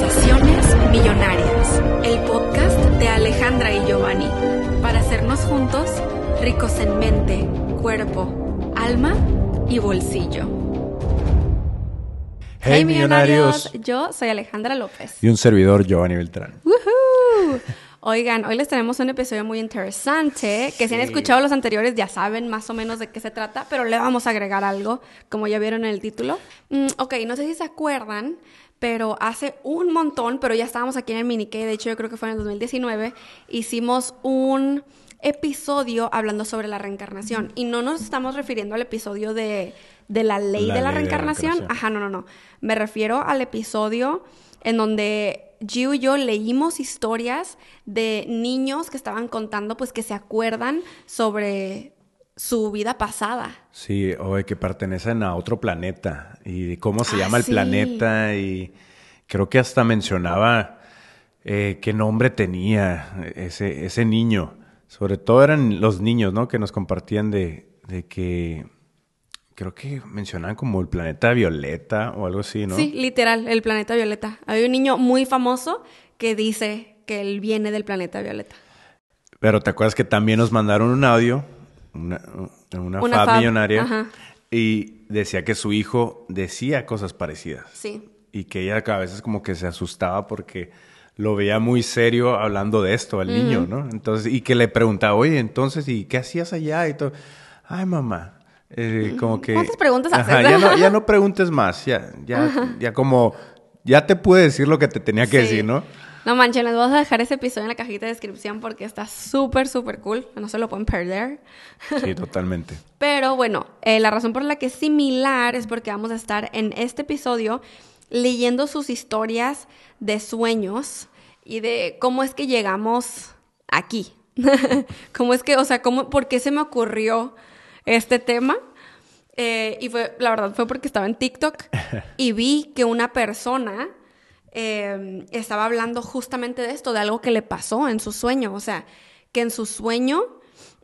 Conversaciones Millonarias, el podcast de Alejandra y Giovanni, para hacernos juntos ricos en mente, cuerpo, alma y bolsillo. Hey, millonarios. Yo soy Alejandra López. Y un servidor, Giovanni Beltrán. ¡Woohoo! Oigan, hoy les tenemos un episodio muy interesante, que si han escuchado los anteriores ya saben más o menos de qué se trata, pero le vamos a agregar algo, como ya vieron en el título. Mm, ok, no sé si se acuerdan, pero hace un montón, pero ya estábamos aquí en el mini de hecho yo creo que fue en el 2019, hicimos un episodio hablando sobre la reencarnación. Y no nos estamos refiriendo al episodio de, de la ley La de la ley de la reencarnación. reencarnación. Ajá, no, no, no. Me refiero al episodio en donde Gio y yo leímos historias de niños que estaban contando, pues que se acuerdan sobre su vida pasada. Sí, o de que pertenecen a otro planeta. Y cómo se Ah, llama el sí. planeta. Y creo que hasta mencionaba eh, qué nombre tenía ese, ese niño. Sobre todo eran los niños, ¿no? Que nos compartían de, de que. Creo que mencionaban como el planeta Violeta o algo así, ¿no? Sí, literal, el planeta Violeta. Hay un niño muy famoso que dice que él viene del planeta Violeta. Pero te acuerdas que también nos mandaron un audio, una, una, Una fab, fab, millonaria, ajá. y decía que su hijo decía cosas parecidas. Sí. Y que ella a veces como que se asustaba porque lo veía muy serio hablando de esto al niño, ¿no? Entonces, y que le preguntaba, oye, entonces, ¿y qué hacías allá? Y todo, ay, mamá. Eh, como que... ¿Cuántas preguntas Ajá, haces? ya, no, ya no preguntes más, ya, ya, ya como, ya te pude decir lo que te tenía que Sí. decir, ¿no? No manchen, les vamos a dejar ese episodio en la cajita de descripción porque está súper, súper cool. No se lo pueden perder. Sí, totalmente. Pero bueno, eh, la razón por la que es similar es porque vamos a estar en este episodio leyendo sus historias de sueños y de cómo es que llegamos aquí. cómo es que, o sea, cómo, por qué se me ocurrió este tema. Eh, y fue, la verdad, fue porque estaba en TikTok y vi que una persona eh, estaba hablando justamente de esto, de algo que le pasó en su sueño. O sea, que en su sueño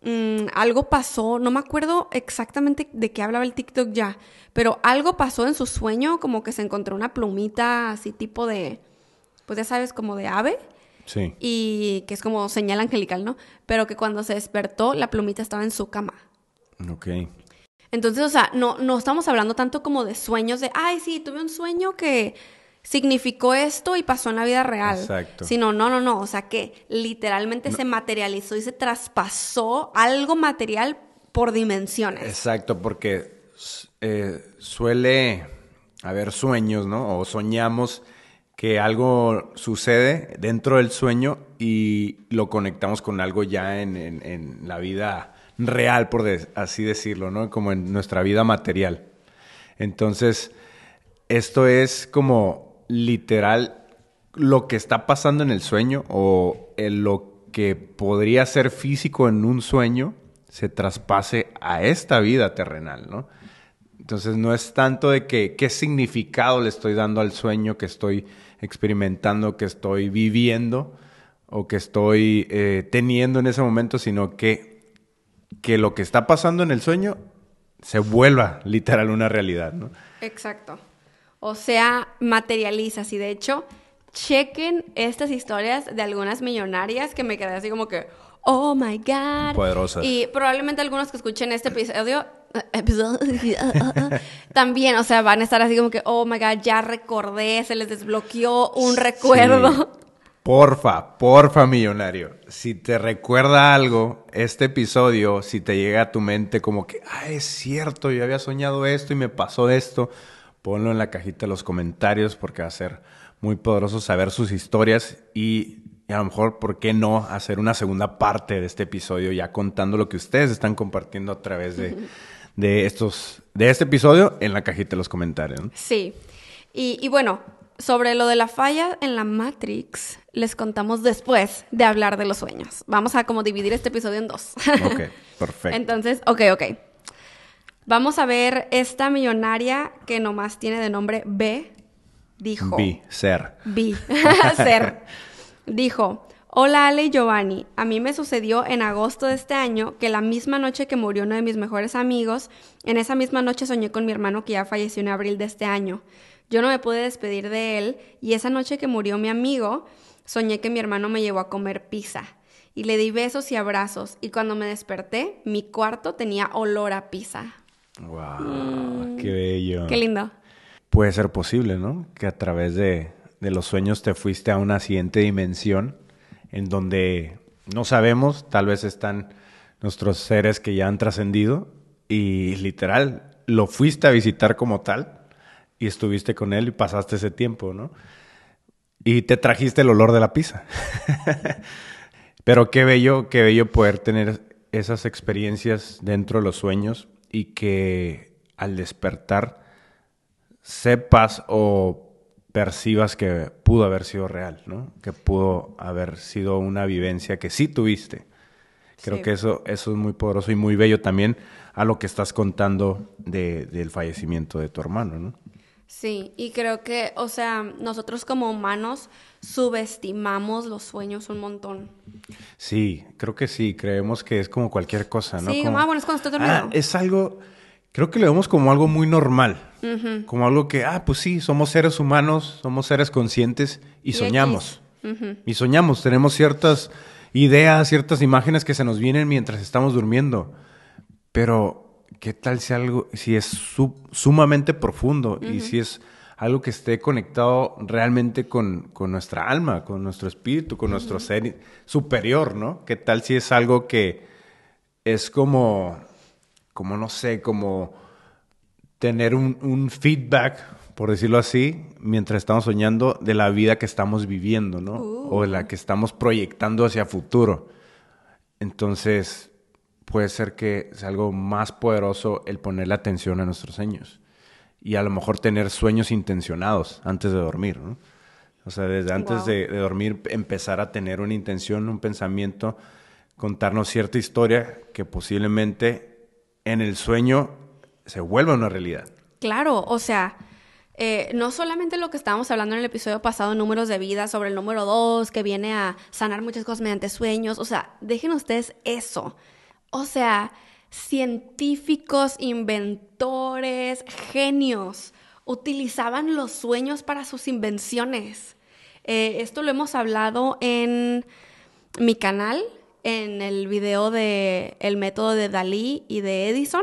mm, algo pasó, no me acuerdo exactamente de qué hablaba el TikTok ya, pero algo pasó en su sueño, como que se encontró una plumita así tipo de, pues ya sabes, como de ave. Sí. Y que es como señal angelical, ¿no? Pero que cuando se despertó, la plumita estaba en su cama. Ok. Entonces, o sea, no, no estamos hablando tanto como de sueños de, ay, sí, tuve un sueño que significó esto y pasó en la vida real. Exacto. Sino, no, no, no, o sea, que literalmente se materializó y se traspasó algo material por dimensiones. Exacto, porque eh, suele haber sueños, ¿no? O soñamos que algo sucede dentro del sueño y lo conectamos con algo ya en, en- en la vida real, por de- así decirlo, ¿no? Como en nuestra vida material. Entonces, esto es como literal lo que está pasando en el sueño o en lo que podría ser físico en un sueño se traspase a esta vida terrenal, ¿no? Entonces no es tanto de que qué significado le estoy dando al sueño que estoy experimentando, que estoy viviendo o que estoy eh, teniendo en ese momento, sino que, que lo que está pasando en el sueño se vuelva literal una realidad, ¿no? Exacto. O sea, materializas. Y de hecho, chequen estas historias de algunas millonarias que me quedé así como que, oh my God. Poderosas. Y probablemente algunos que escuchen este episodio, episodio también, o sea, van a estar así como que, oh my God, ya recordé, se les desbloqueó un recuerdo. Sí. Porfa, porfa, millonario. Si te recuerda algo, este episodio, si te llega a tu mente como que, ah, es cierto, yo había soñado esto y me pasó esto, ponlo en la cajita de los comentarios porque va a ser muy poderoso saber sus historias y, y a lo mejor, ¿por qué no hacer una segunda parte de este episodio ya contando lo que ustedes están compartiendo a través de, de estos, de este episodio en la cajita de los comentarios? ¿no? Sí. Y, y bueno, sobre lo de la falla en la Matrix, les contamos después de hablar de los sueños. Vamos a como dividir este episodio en dos. Ok, perfecto. Entonces, ok, ok. Vamos a ver esta millonaria que nomás tiene de nombre B. Dijo. Vi, ser. B. Ser. Dijo. Hola Ale y Giovanni, a mí me sucedió en agosto de este año que la misma noche que murió uno de mis mejores amigos, en esa misma noche soñé con mi hermano que ya falleció en abril de este año. Yo no me pude despedir de él y esa noche que murió mi amigo, soñé que mi hermano me llevó a comer pizza y le di besos y abrazos y cuando me desperté, mi cuarto tenía olor a pizza. ¡Wow! ¡Qué bello! Qué lindo. Puede ser posible, ¿no? Que a través de, de los sueños te fuiste a una siguiente dimensión en donde no sabemos, tal vez están nuestros seres que ya han trascendido y literal lo fuiste a visitar como tal y estuviste con él y pasaste ese tiempo, ¿no? Y te trajiste el olor de la pizza. Pero qué bello, qué bello poder tener esas experiencias dentro de los sueños y que al despertar sepas o percibas que pudo haber sido real, ¿no? Que pudo haber sido una vivencia que sí tuviste. Creo que eso, eso es muy poderoso y muy bello también a lo que estás contando del fallecimiento de tu hermano, ¿no? Sí, y creo que, o sea, nosotros como humanos subestimamos los sueños un montón. Sí, creo que sí, creemos que es como cualquier cosa, ¿no? Sí, como, ah, bueno, es cuando estoy dormido. Ah, es algo, creo que lo vemos como algo muy normal, como algo que, ah, pues sí, somos seres humanos, somos seres conscientes y, soñamos. Y soñamos, tenemos ciertas ideas, ciertas imágenes que se nos vienen mientras estamos durmiendo. Pero, ¿qué tal si algo, si es sumamente profundo y si es algo que esté conectado realmente con, nuestra alma, con nuestro espíritu, con nuestro ser superior, ¿no? ¿Qué tal si es algo que es como, como no sé, como tener un, feedback, por decirlo así, mientras estamos soñando de la vida que estamos viviendo, ¿no? O de la uh. que estamos proyectando hacia futuro. Entonces, puede ser que sea algo más poderoso el poner la atención a nuestros sueños y a lo mejor tener sueños intencionados antes de dormir, ¿no? O sea, desde antes de, dormir empezar a tener una intención, un pensamiento, contarnos cierta historia que posiblemente en el sueño se vuelva una realidad. Claro, o sea, eh, no solamente lo que estábamos hablando en el episodio pasado, números de vida, sobre el número dos, que viene a sanar muchas cosas mediante sueños, o sea, dejen ustedes eso. O sea, científicos, inventores, genios utilizaban los sueños para sus invenciones. Eh, esto lo hemos hablado en mi canal, en el video de el método de Dalí y de Edison.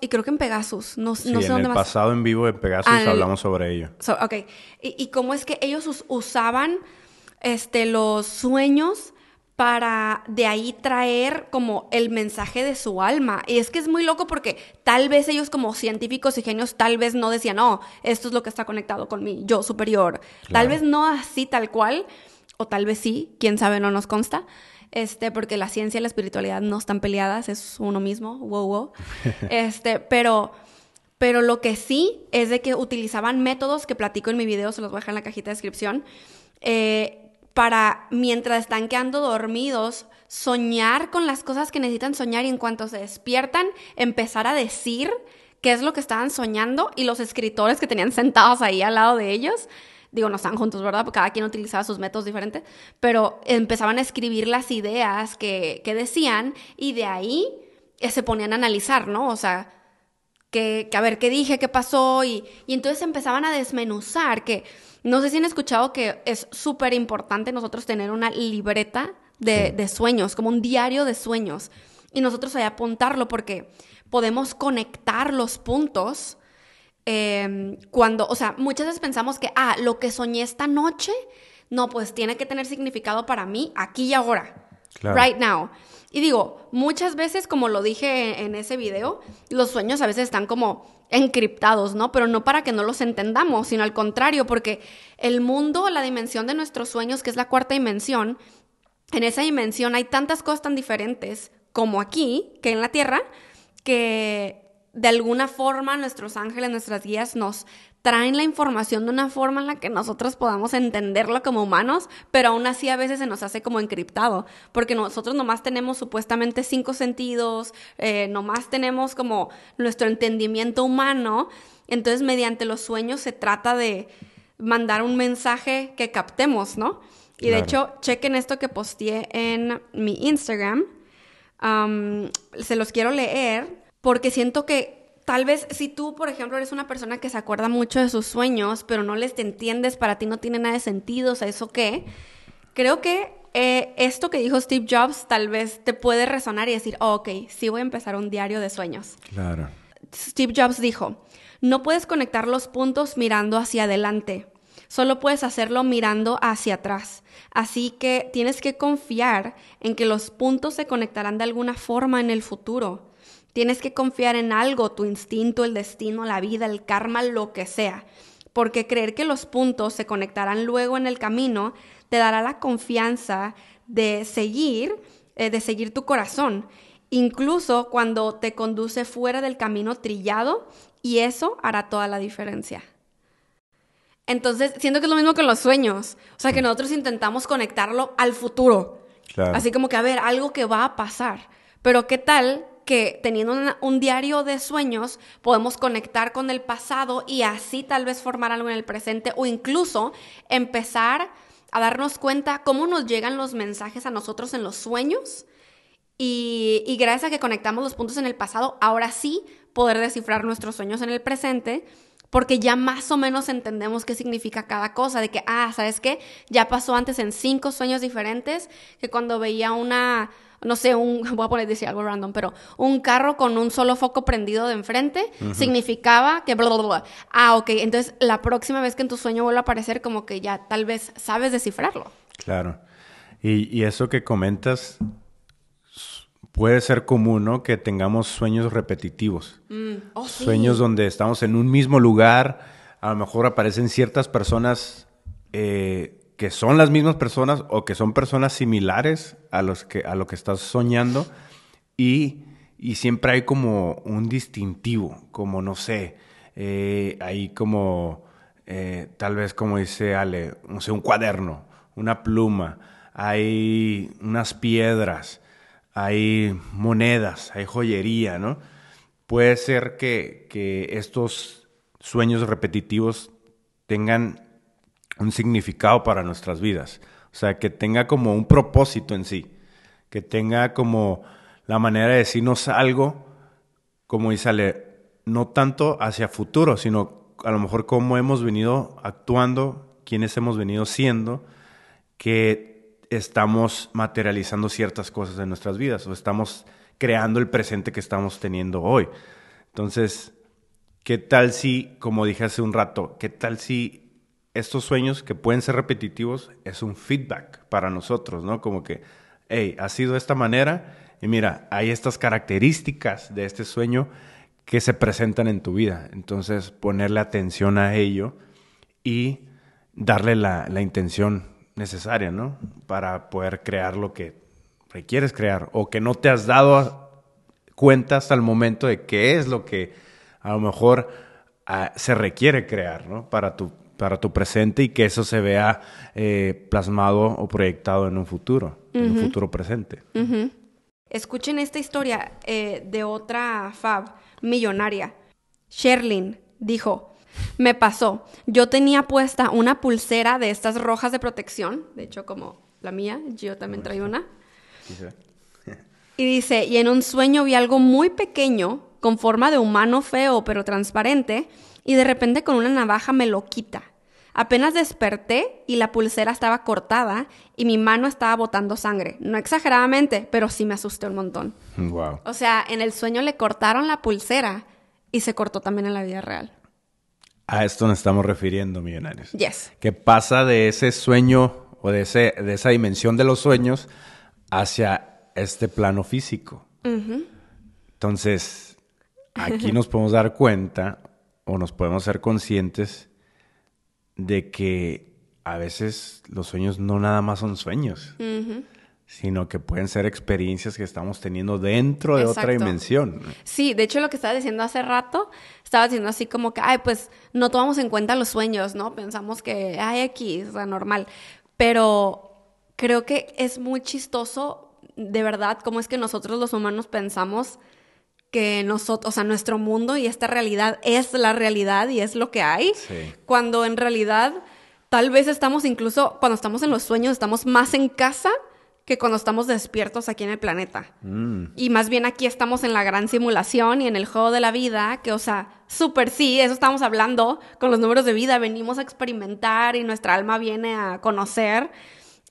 Y creo que en Pegasus. No, sí, en el pasado en vivo de Pegasus hablamos sobre ello. ok. Y, y, cómo es que ellos usaban este, los sueños para de ahí traer como el mensaje de su alma. Y es que es muy loco porque tal vez ellos como científicos y genios tal vez no decían, no, esto es lo que está conectado con mi yo superior. Tal vez no así tal cual, o tal vez sí, quién sabe, no nos consta. Este, porque la ciencia y la espiritualidad no están peleadas, es uno mismo, wow, wow. Este, pero, pero lo que sí es de que utilizaban métodos que platico en mi video, se los voy a dejar en la cajita de descripción, eh, para mientras están quedando dormidos, soñar con las cosas que necesitan soñar y en cuanto se despiertan, empezar a decir qué es lo que estaban soñando y los escritores que tenían sentados ahí al lado de ellos, digo, no están juntos, ¿verdad? Porque cada quien utilizaba sus métodos diferentes, pero empezaban a escribir las ideas que, decían y de ahí eh, se ponían a analizar, ¿no? O sea, que, a ver, ¿qué dije? ¿Qué pasó? Y, y entonces empezaban a desmenuzar que no sé si han escuchado que es súper importante nosotros tener una libreta de, sueños, como un diario de sueños. Y nosotros ahí apuntarlo porque podemos conectar los puntos em, cuando, o sea, muchas veces pensamos que, ah, lo que soñé esta noche, no, pues tiene que tener significado para mí aquí y ahora. Right now. Y digo, muchas veces, como lo dije en ese video, los sueños a veces están como encriptados, ¿no? Pero no para que no los entendamos, sino al contrario, porque el mundo, la dimensión de nuestros sueños, que es la cuarta dimensión, en esa dimensión hay tantas cosas tan diferentes como aquí, que en la Tierra, que de alguna forma nuestros ángeles, nuestras guías nos traen la información de una forma en la que nosotros podamos entenderlo como humanos, pero aún así a veces se nos hace como encriptado, porque nosotros nomás tenemos supuestamente cinco sentidos, eh, nomás tenemos como nuestro entendimiento humano, entonces mediante los sueños se trata de mandar un mensaje que captemos, ¿no? Y de hecho, chequen esto que posteé en mi Instagram, se los quiero leer porque siento que tal vez si tú, por ejemplo, eres una persona que se acuerda mucho de sus sueños, pero no les entiendes, para ti no tiene nada de sentido, o sea, ¿eso qué? Creo que eh, esto que dijo Steve Jobs tal vez te puede resonar y decir, oh, ok, sí voy a empezar un diario de sueños. Claro. Steve Jobs dijo, no puedes conectar los puntos mirando hacia adelante, solo puedes hacerlo mirando hacia atrás. Así que tienes que confiar en que los puntos se conectarán de alguna forma en el futuro. Tienes que confiar en algo, tu instinto, el destino, la vida, el karma, lo que sea. Porque creer que los puntos se conectarán luego en el camino te dará la confianza de seguir, eh, de seguir tu corazón, incluso cuando te conduce fuera del camino trillado, y eso hará toda la diferencia. Entonces, siento que es lo mismo que los sueños. O sea, que nosotros intentamos conectarlo al futuro. Así como que, a ver, algo que va a pasar. Pero ¿qué tal que teniendo un diario de sueños podemos conectar con el pasado y así tal vez formar algo en el presente o incluso empezar a darnos cuenta cómo nos llegan los mensajes a nosotros en los sueños y, y gracias a que conectamos los puntos en el pasado, ahora sí poder descifrar nuestros sueños en el presente porque ya más o menos entendemos qué significa cada cosa, de que, ah, ¿sabes qué? Ya pasó antes en cinco sueños diferentes, que cuando veía una, no sé, un, voy a poner decir algo random, pero un carro con un solo foco prendido de enfrente, significaba que bla, bla, bla. Ah, ok, entonces la próxima vez que en tu sueño vuelva a aparecer, como que ya tal vez sabes descifrarlo. Claro. Y, y eso que comentas puede ser común, ¿no? Que tengamos sueños repetitivos. Mm. Oh, sueños donde estamos en un mismo lugar, a lo mejor aparecen ciertas personas eh, que son las mismas personas o que son personas similares a, los que, a lo que estás soñando y, siempre hay como un distintivo, como no sé, eh, hay como, eh, tal vez como dice Ale, no sé, un cuaderno, una pluma, hay unas piedras, hay monedas, hay joyería, ¿no? Puede ser que, estos sueños repetitivos tengan un significado para nuestras vidas. O sea, que tenga como un propósito en sí, que tenga como la manera de decirnos algo, como dice Ale, no tanto hacia futuro, sino a lo mejor cómo hemos venido actuando, quiénes hemos venido siendo, que estamos materializando ciertas cosas en nuestras vidas o estamos creando el presente que estamos teniendo hoy. Entonces, ¿qué tal si, como dije hace un rato, qué tal si estos sueños que pueden ser repetitivos es un feedback para nosotros, ¿no? Como que, hey, ha sido de esta manera y mira, hay estas características de este sueño que se presentan en tu vida. Entonces, ponerle atención a ello y darle la, la intención necesaria, ¿no? Para poder crear lo que requieres crear o que no te has dado cuenta hasta el momento de qué es lo que a lo mejor ah, se requiere crear, ¿no? Para tu, para tu presente y que eso se vea eh, plasmado o proyectado en un futuro, en un futuro presente. Escuchen esta historia eh, de otra Fab millonaria. Sherlyn dijo, me pasó. Yo tenía puesta una pulsera de estas rojas de protección, de hecho como la mía, yo también trae una. Y dice, y en un sueño vi algo muy pequeño, con forma de humano feo pero transparente, y de repente con una navaja me lo quita. Apenas desperté y la pulsera estaba cortada y mi mano estaba botando sangre. No exageradamente, pero sí me asusté un montón. Wow. O sea, en el sueño le cortaron la pulsera y se cortó también en la vida real. A esto nos estamos refiriendo, millonarios. Yes. Que pasa de ese sueño o de, ese, de esa dimensión de los sueños hacia este plano físico. Entonces, aquí nos podemos dar cuenta o nos podemos ser conscientes de que a veces los sueños no nada más son sueños sino que pueden ser experiencias que estamos teniendo dentro de otra dimensión. Sí, de hecho lo que estaba diciendo hace rato, estaba diciendo así como que, ay, pues no tomamos en cuenta los sueños, ¿no? Pensamos que, ay, aquí es normal, pero creo que es muy chistoso, de verdad, cómo es que nosotros los humanos pensamos que nosotros, o sea, nuestro mundo y esta realidad es la realidad y es lo que hay, cuando en realidad tal vez estamos incluso, cuando estamos en los sueños, estamos más en casa que cuando estamos despiertos aquí en el planeta. Mm. Y más bien aquí estamos en la gran simulación y en el juego de la vida, que, o sea, súper sí, eso estamos hablando con los números de vida, venimos a experimentar y nuestra alma viene a conocer.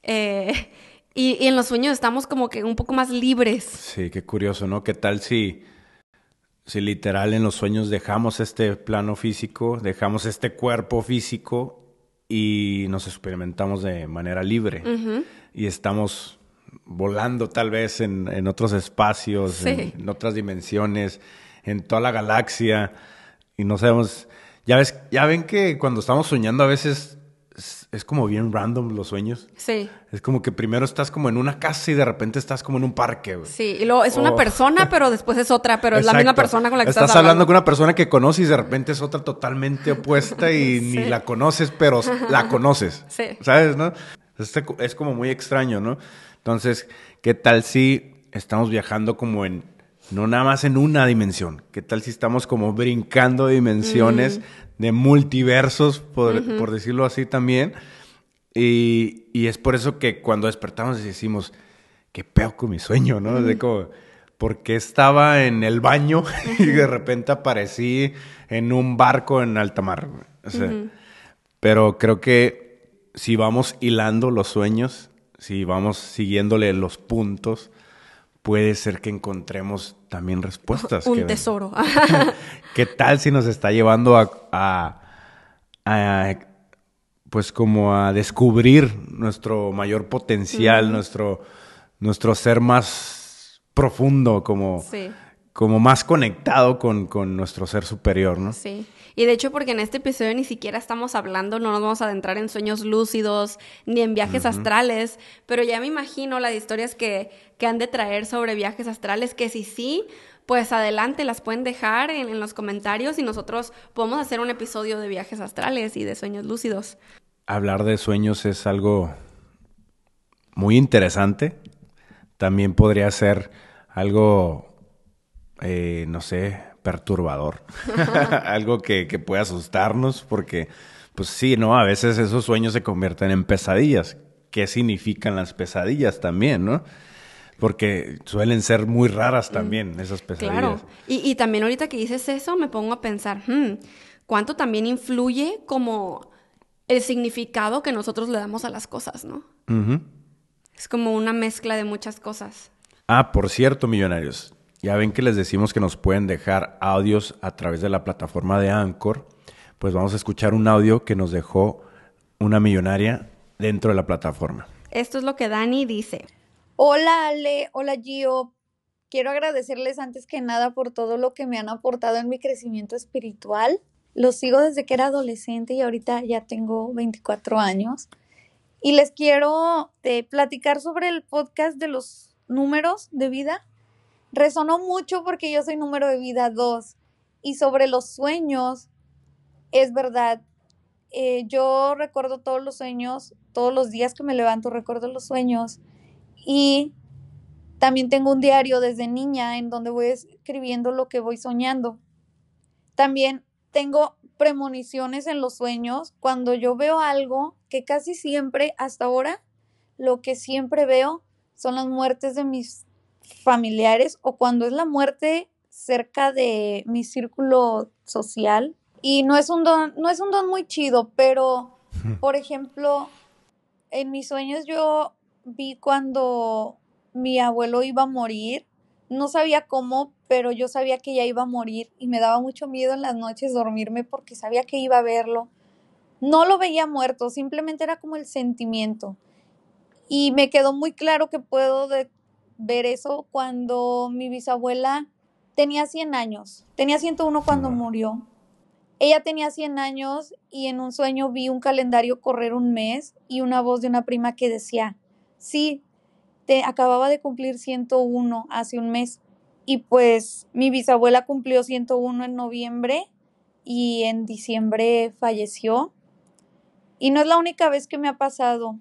Eh, y, y en los sueños estamos como que un poco más libres. Sí, qué curioso, ¿no? ¿Qué tal si, si literal en los sueños dejamos este plano físico, dejamos este cuerpo físico y nos experimentamos de manera libre? Y estamos volando tal vez en, en otros espacios, Sí. en, en otras dimensiones, en toda la galaxia y no sabemos. Ya ves, ya ven que cuando estamos soñando a veces es, es como bien random los sueños. Sí, Es como que primero estás como en una casa y de repente estás como en un parque. sí. Y luego es una Oh. persona, pero después es otra, pero es la misma persona con la que estás, estás, hablando con una persona que conoces y de repente es otra totalmente opuesta y Sí. ni la conoces, pero la conoces. Sí. ¿Sabes, no? Este es como muy extraño, ¿no? Entonces, ¿qué tal si estamos viajando como en, no nada más en una dimensión? ¿Qué tal si estamos como brincando dimensiones, de multiversos, por, por decirlo así también? Y, y es por eso que cuando despertamos decimos, qué peo con mi sueño, ¿no? De como, ¿por qué estaba en el baño y de repente aparecí en un barco en alta mar? güey? O sea, pero creo que si vamos hilando los sueños, si vamos siguiéndole los puntos, puede ser que encontremos también respuestas. un que- tesoro. ¿Qué tal si nos está llevando a, a- a, pues como a descubrir nuestro mayor potencial, nuestro, nuestro ser más profundo, como, sí. Como más conectado con, con nuestro ser superior, ¿no? Sí. Y de hecho, porque en este episodio ni siquiera estamos hablando, no nos vamos a adentrar en sueños lúcidos ni en viajes astrales, pero ya me imagino las historias que, que han de traer sobre viajes astrales, que si sí, pues adelante las pueden dejar en, en los comentarios y nosotros podemos hacer un episodio de viajes astrales y de sueños lúcidos. Hablar de sueños es algo muy interesante. También podría ser algo, eh, no sé, perturbador. algo que, que puede asustarnos porque, pues sí, ¿no? A veces esos sueños se convierten en pesadillas. ¿Qué significan las pesadillas también, no? Porque suelen ser muy raras también esas pesadillas. Claro. Y, y también ahorita que dices eso, me pongo a pensar, hmm, ¿cuánto también influye como el significado que nosotros le damos a las cosas, ¿no? Es como una mezcla de muchas cosas. Ah, por cierto, millonarios. Ya ven que les decimos que nos pueden dejar audios a través de la plataforma de Anchor. Pues vamos a escuchar un audio que nos dejó una millonaria dentro de la plataforma. Esto es lo que Dani dice. Hola Ale, hola Gio. Quiero agradecerles antes que nada por todo lo que me han aportado en mi crecimiento espiritual. Los sigo desde que era adolescente y ahorita ya tengo 24 años. Y les quiero eh, platicar sobre el podcast de los números de vida. Resonó mucho porque yo soy número de vida 2. Y sobre los sueños, es verdad. eh, yo recuerdo todos los sueños, todos los días que me levanto recuerdo los sueños. Y también tengo un diario desde niña en donde voy escribiendo lo que voy soñando. También tengo premoniciones en los sueños cuando yo veo algo que casi siempre, hasta ahora, lo que siempre veo son las muertes de mis familiares o cuando es la muerte cerca de mi círculo social. Y no es un don, no es un don muy chido, pero, por ejemplo, en mis sueños yo vi cuando mi abuelo iba a morir. No sabía cómo, pero yo sabía que ya iba a morir y me daba mucho miedo en las noches dormirme porque sabía que iba a verlo. No lo veía muerto, simplemente era como el sentimiento. Y me quedó muy claro que puedo de- ver eso cuando mi bisabuela tenía 100 años. Tenía 101 cuando murió. Ella tenía 100 años y en un sueño vi un calendario correr un mes y una voz de una prima que decía, sí, te acababa de cumplir 101 hace un mes. Y pues mi bisabuela cumplió 101 en noviembre y en diciembre falleció. Y no es la única vez que me ha pasado.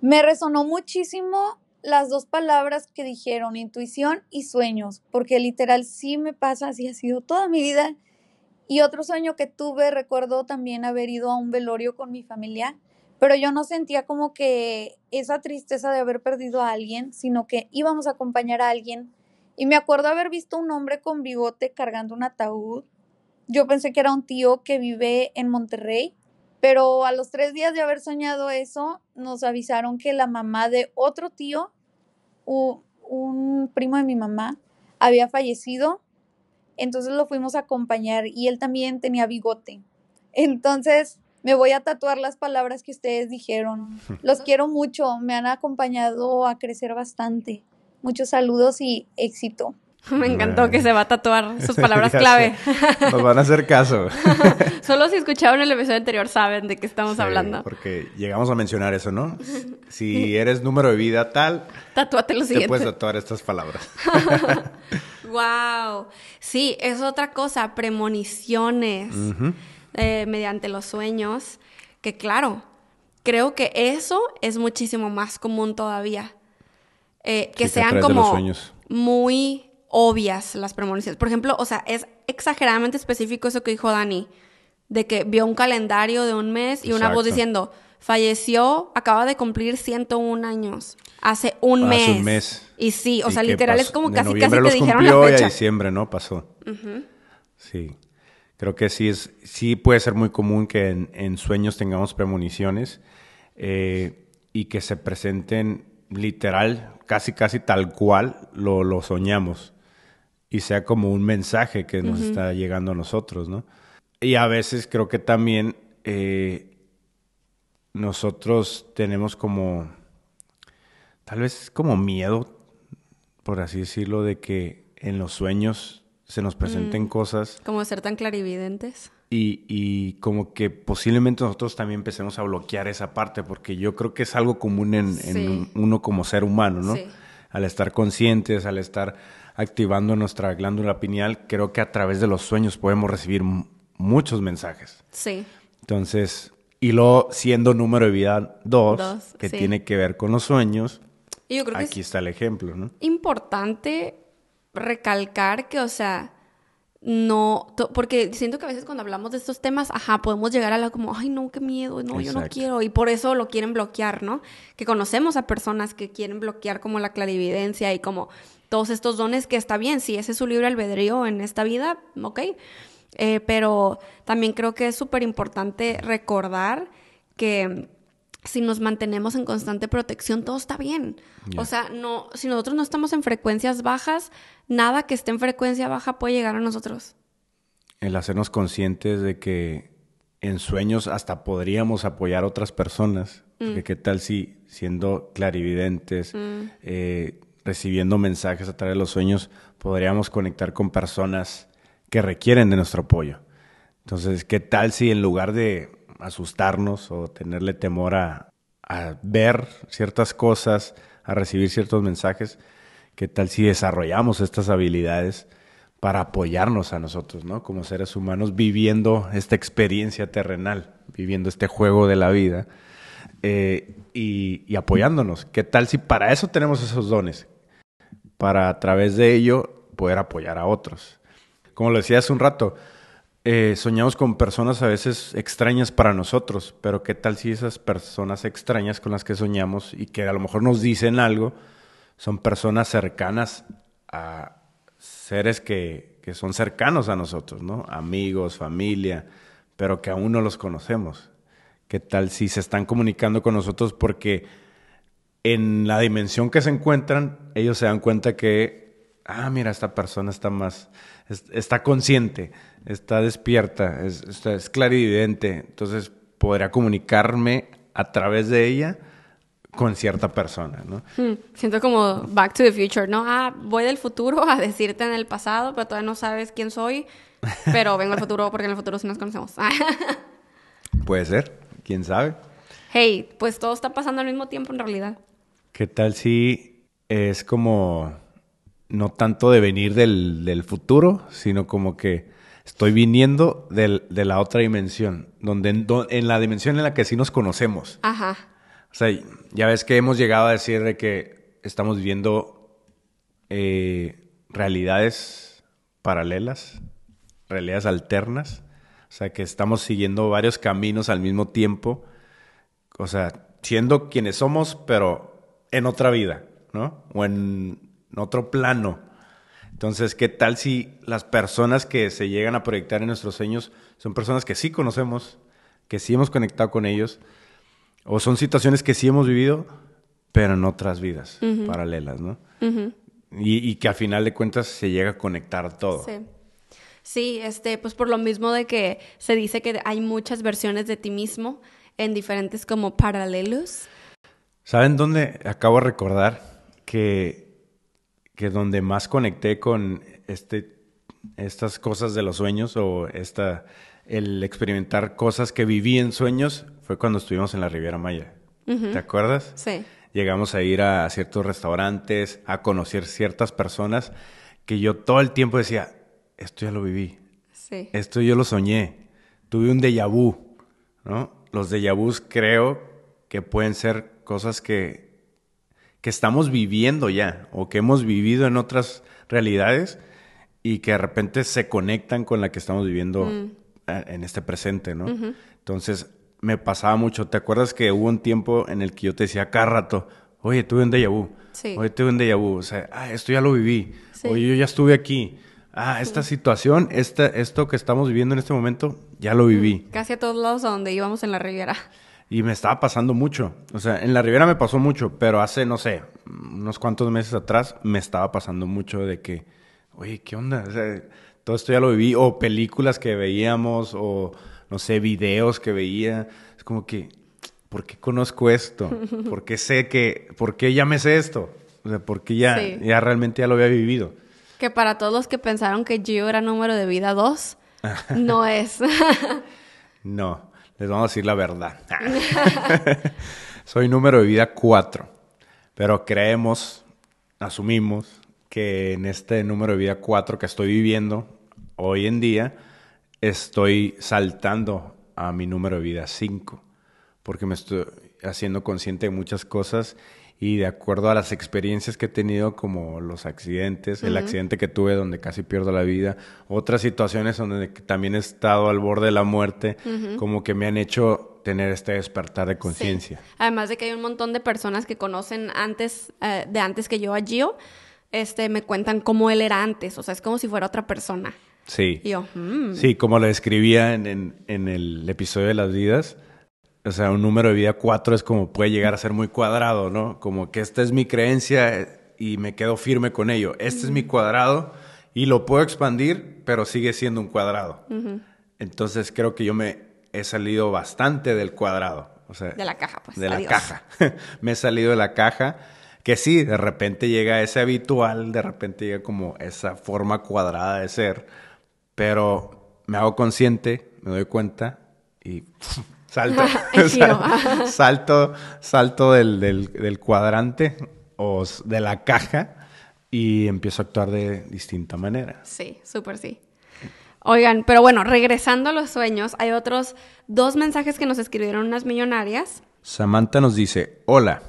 Me resonó muchísimo las dos palabras que dijeron, intuición y sueños, porque literal sí me pasa, así ha sido toda mi vida. Y otro sueño que tuve, recuerdo también haber ido a un velorio con mi familia, pero yo no sentía como que esa tristeza de haber perdido a alguien, sino que íbamos a acompañar a alguien. Y me acuerdo haber visto un hombre con bigote cargando un ataúd. Yo pensé que era un tío que vive en Monterrey, pero a los tres días de haber soñado eso, nos avisaron que la mamá de otro tío, un primo de mi mamá, había fallecido. Entonces lo fuimos a acompañar y él también tenía bigote. Entonces me voy a tatuar las palabras que ustedes dijeron. Los quiero mucho, me han acompañado a crecer bastante. Muchos saludos y éxito. Me encantó que se va a tatuar sus palabras clave. Nos van a hacer caso. Solo si escucharon el episodio anterior saben de qué estamos hablando. Porque llegamos a mencionar eso, ¿no? Si eres número de vida tal, tatúate lo siguiente. Te puedes tatuar estas palabras. wow. Sí, es otra cosa, premoniciones eh, mediante los sueños, que claro, creo que eso es muchísimo más común todavía. Eh, que sean como muy obvias las premoniciones. Por ejemplo, o sea, es exageradamente específico eso que dijo Dani, de que vio un calendario de un mes y una voz diciendo, falleció, acaba de cumplir 101 años, hace un mes. Hace un mes. Y sí, o sea, literal es como casi casi te dijeron la fecha. Y a diciembre, ¿no? Pasó. Sí. Creo que sí es, sí puede ser muy común que en, sueños tengamos premoniciones eh, y que se presenten literal, casi casi tal cual lo, lo soñamos y sea como un mensaje que nos está llegando a nosotros, ¿no? Y a veces creo que también eh, nosotros tenemos como, tal vez como miedo, por así decirlo, de que en los sueños se nos presenten mm. cosas. Como ser tan clarividentes. Y, y, como que posiblemente nosotros también empecemos a bloquear esa parte, porque yo creo que es algo común en, en uno como ser humano, ¿no? Sí. Al estar conscientes, al estar activando nuestra glándula pineal, creo que a través de los sueños podemos recibir muchos mensajes. Sí. Entonces, y luego siendo número de vida 2, que tiene que ver con los sueños, yo creo aquí está el ejemplo, ¿no? Importante recalcar que, o sea, no, porque siento que a veces cuando hablamos de estos temas, ajá, podemos llegar a la como, ay, no, qué miedo, no, yo no quiero, y por eso lo quieren bloquear, ¿no? Que conocemos a personas que quieren bloquear como la clarividencia y como todos estos dones que está bien, si ese es su libre albedrío en esta vida, ok, eh, pero también creo que es súper importante recordar que si nos mantenemos en constante protección, todo está bien. O sea, no, si nosotros no estamos en frecuencias bajas, nada que esté en frecuencia baja puede llegar a nosotros. El hacernos conscientes de que en sueños hasta podríamos apoyar a otras personas. Mm. qué tal si siendo clarividentes, mm. eh, recibiendo mensajes a través de los sueños, podríamos conectar con personas que requieren de nuestro apoyo. Entonces, ¿qué tal si en lugar de asustarnos o tenerle temor a, ver ciertas cosas, a recibir ciertos mensajes, qué tal si desarrollamos estas habilidades para apoyarnos a nosotros, ¿no? Como seres humanos viviendo esta experiencia terrenal, viviendo este juego de la vida eh, y, y, apoyándonos. ¿Qué tal si para eso tenemos esos dones? Para a través de ello poder apoyar a otros. Como lo decía hace un rato, eh, soñamos con personas a veces extrañas para nosotros, pero ¿qué tal si esas personas extrañas con las que soñamos y que a lo mejor nos dicen algo son personas cercanas a seres que, que son cercanos a nosotros, ¿no? Amigos, familia, pero que aún no los conocemos. ¿Qué tal si se están comunicando con nosotros porque en la dimensión que se encuentran, ellos se dan cuenta que, ah, mira, esta persona está más, está consciente, está despierta, es, es clarividente, entonces podría comunicarme a través de ella con cierta persona, ¿no? Hmm, siento como Back to the Future, ¿no? Ah, voy del futuro a decirte en el pasado, pero todavía no sabes quién soy, pero vengo al futuro porque en el futuro sí nos conocemos. Puede ser, quién sabe. Hey, pues todo está pasando al mismo tiempo en realidad. ¿Qué tal si es como no tanto de venir del, del futuro, sino como que estoy viniendo del, de la otra dimensión, donde en, la dimensión en la que sí nos conocemos. Ajá. O sea, ya ves que hemos llegado a decir de que estamos viviendo eh, realidades paralelas, realidades alternas. O sea, que estamos siguiendo varios caminos al mismo tiempo o sea, siendo quienes somos, pero en otra vida, ¿no? O en otro plano. Entonces, ¿qué tal si las personas que se llegan a proyectar en nuestros sueños son personas que sí conocemos, que sí hemos conectado con ellos, o son situaciones que sí hemos vivido, pero en otras vidas paralelas, ¿no? y, y, que al final de cuentas se llega a conectar todo. Sí. Sí, este, pues por lo mismo de que se dice que hay muchas versiones de ti mismo en diferentes como paralelos. ¿Saben dónde acabo de recordar que, que donde más conecté con este, estas cosas de los sueños o esta, el experimentar cosas que viví en sueños fue cuando estuvimos en la Riviera Maya? ¿Te acuerdas? Sí. Llegamos a ir a ciertos restaurantes, a conocer ciertas personas que yo todo el tiempo decía, esto ya lo viví. Sí. Esto yo lo soñé. Tuve un déjà vu, ¿no? Los déjà vus creo que pueden ser cosas que, que estamos viviendo ya o que hemos vivido en otras realidades y que de repente se conectan con la que estamos viviendo mm. en este presente, ¿no? Entonces, me pasaba mucho. ¿Te acuerdas que hubo un tiempo en el que yo te decía cada rato, oye, tuve un déjà vu, sí. oye, tuve un déjà vu, o sea, ah, esto ya lo viví, oye, yo ya estuve aquí, ah, esta situación, esta, esto que estamos viviendo en este momento, ya lo viví. Casi a todos lados a donde íbamos en la Riviera. Y me estaba pasando mucho. O sea, en la Riviera me pasó mucho, pero hace, no sé, unos cuantos meses atrás me estaba pasando mucho de que, oye, ¿qué onda? O sea, todo esto ya lo viví. O películas que veíamos, o no sé, videos que veía. Es como que, ¿por qué conozco esto? ¿Por qué sé que, por qué ya me sé esto? O sea, porque ya, ya realmente ya lo había vivido. Que para todos los que pensaron que Gio era número de vida 2, no es. no, les vamos a decir la verdad. Soy número de vida 4, pero creemos, asumimos que en este número de vida 4 que estoy viviendo hoy en día, estoy saltando a mi número de vida 5, porque me estoy haciendo consciente de muchas cosas y de acuerdo a las experiencias que he tenido, como los accidentes, el accidente que tuve donde casi pierdo la vida, otras situaciones donde también he estado al borde de la muerte, como que me han hecho tener este despertar de conciencia. Además de que hay un montón de personas que conocen antes, eh, de antes que yo a Gio, este, me cuentan cómo él era antes, o sea, es como si fuera otra persona. Sí. yo, mm". Sí, como lo describía en, en el episodio de las vidas, o sea, un número de vida 4 es como puede llegar a ser muy cuadrado, ¿no? Como que esta es mi creencia y me quedo firme con ello. Este es mi cuadrado y lo puedo expandir, pero sigue siendo un cuadrado. Entonces creo que yo me he salido bastante del cuadrado. O sea, de la caja, pues. De la caja. me he salido de la caja. Que sí, de repente llega ese habitual, de repente llega como esa forma cuadrada de ser, pero me hago consciente, me doy cuenta y Salto. salto, salto del, cuadrante o de la caja y empiezo a actuar de distinta manera. Sí, súper sí. Oigan, pero bueno, regresando a los sueños, hay otros dos mensajes que nos escribieron unas millonarias. Samantha nos dice, hola.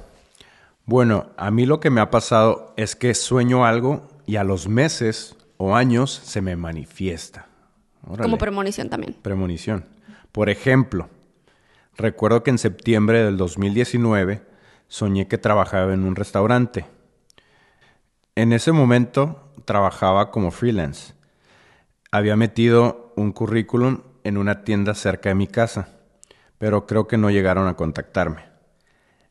Bueno, a mí lo que me ha pasado es que sueño algo y a los meses o años se me manifiesta. Como premonición también. Premonición. Por ejemplo, Recuerdo que en septiembre del 2019 soñé que trabajaba en un restaurante. En ese momento trabajaba como freelance. Había metido un currículum en una tienda cerca de mi casa, pero creo que no llegaron a contactarme.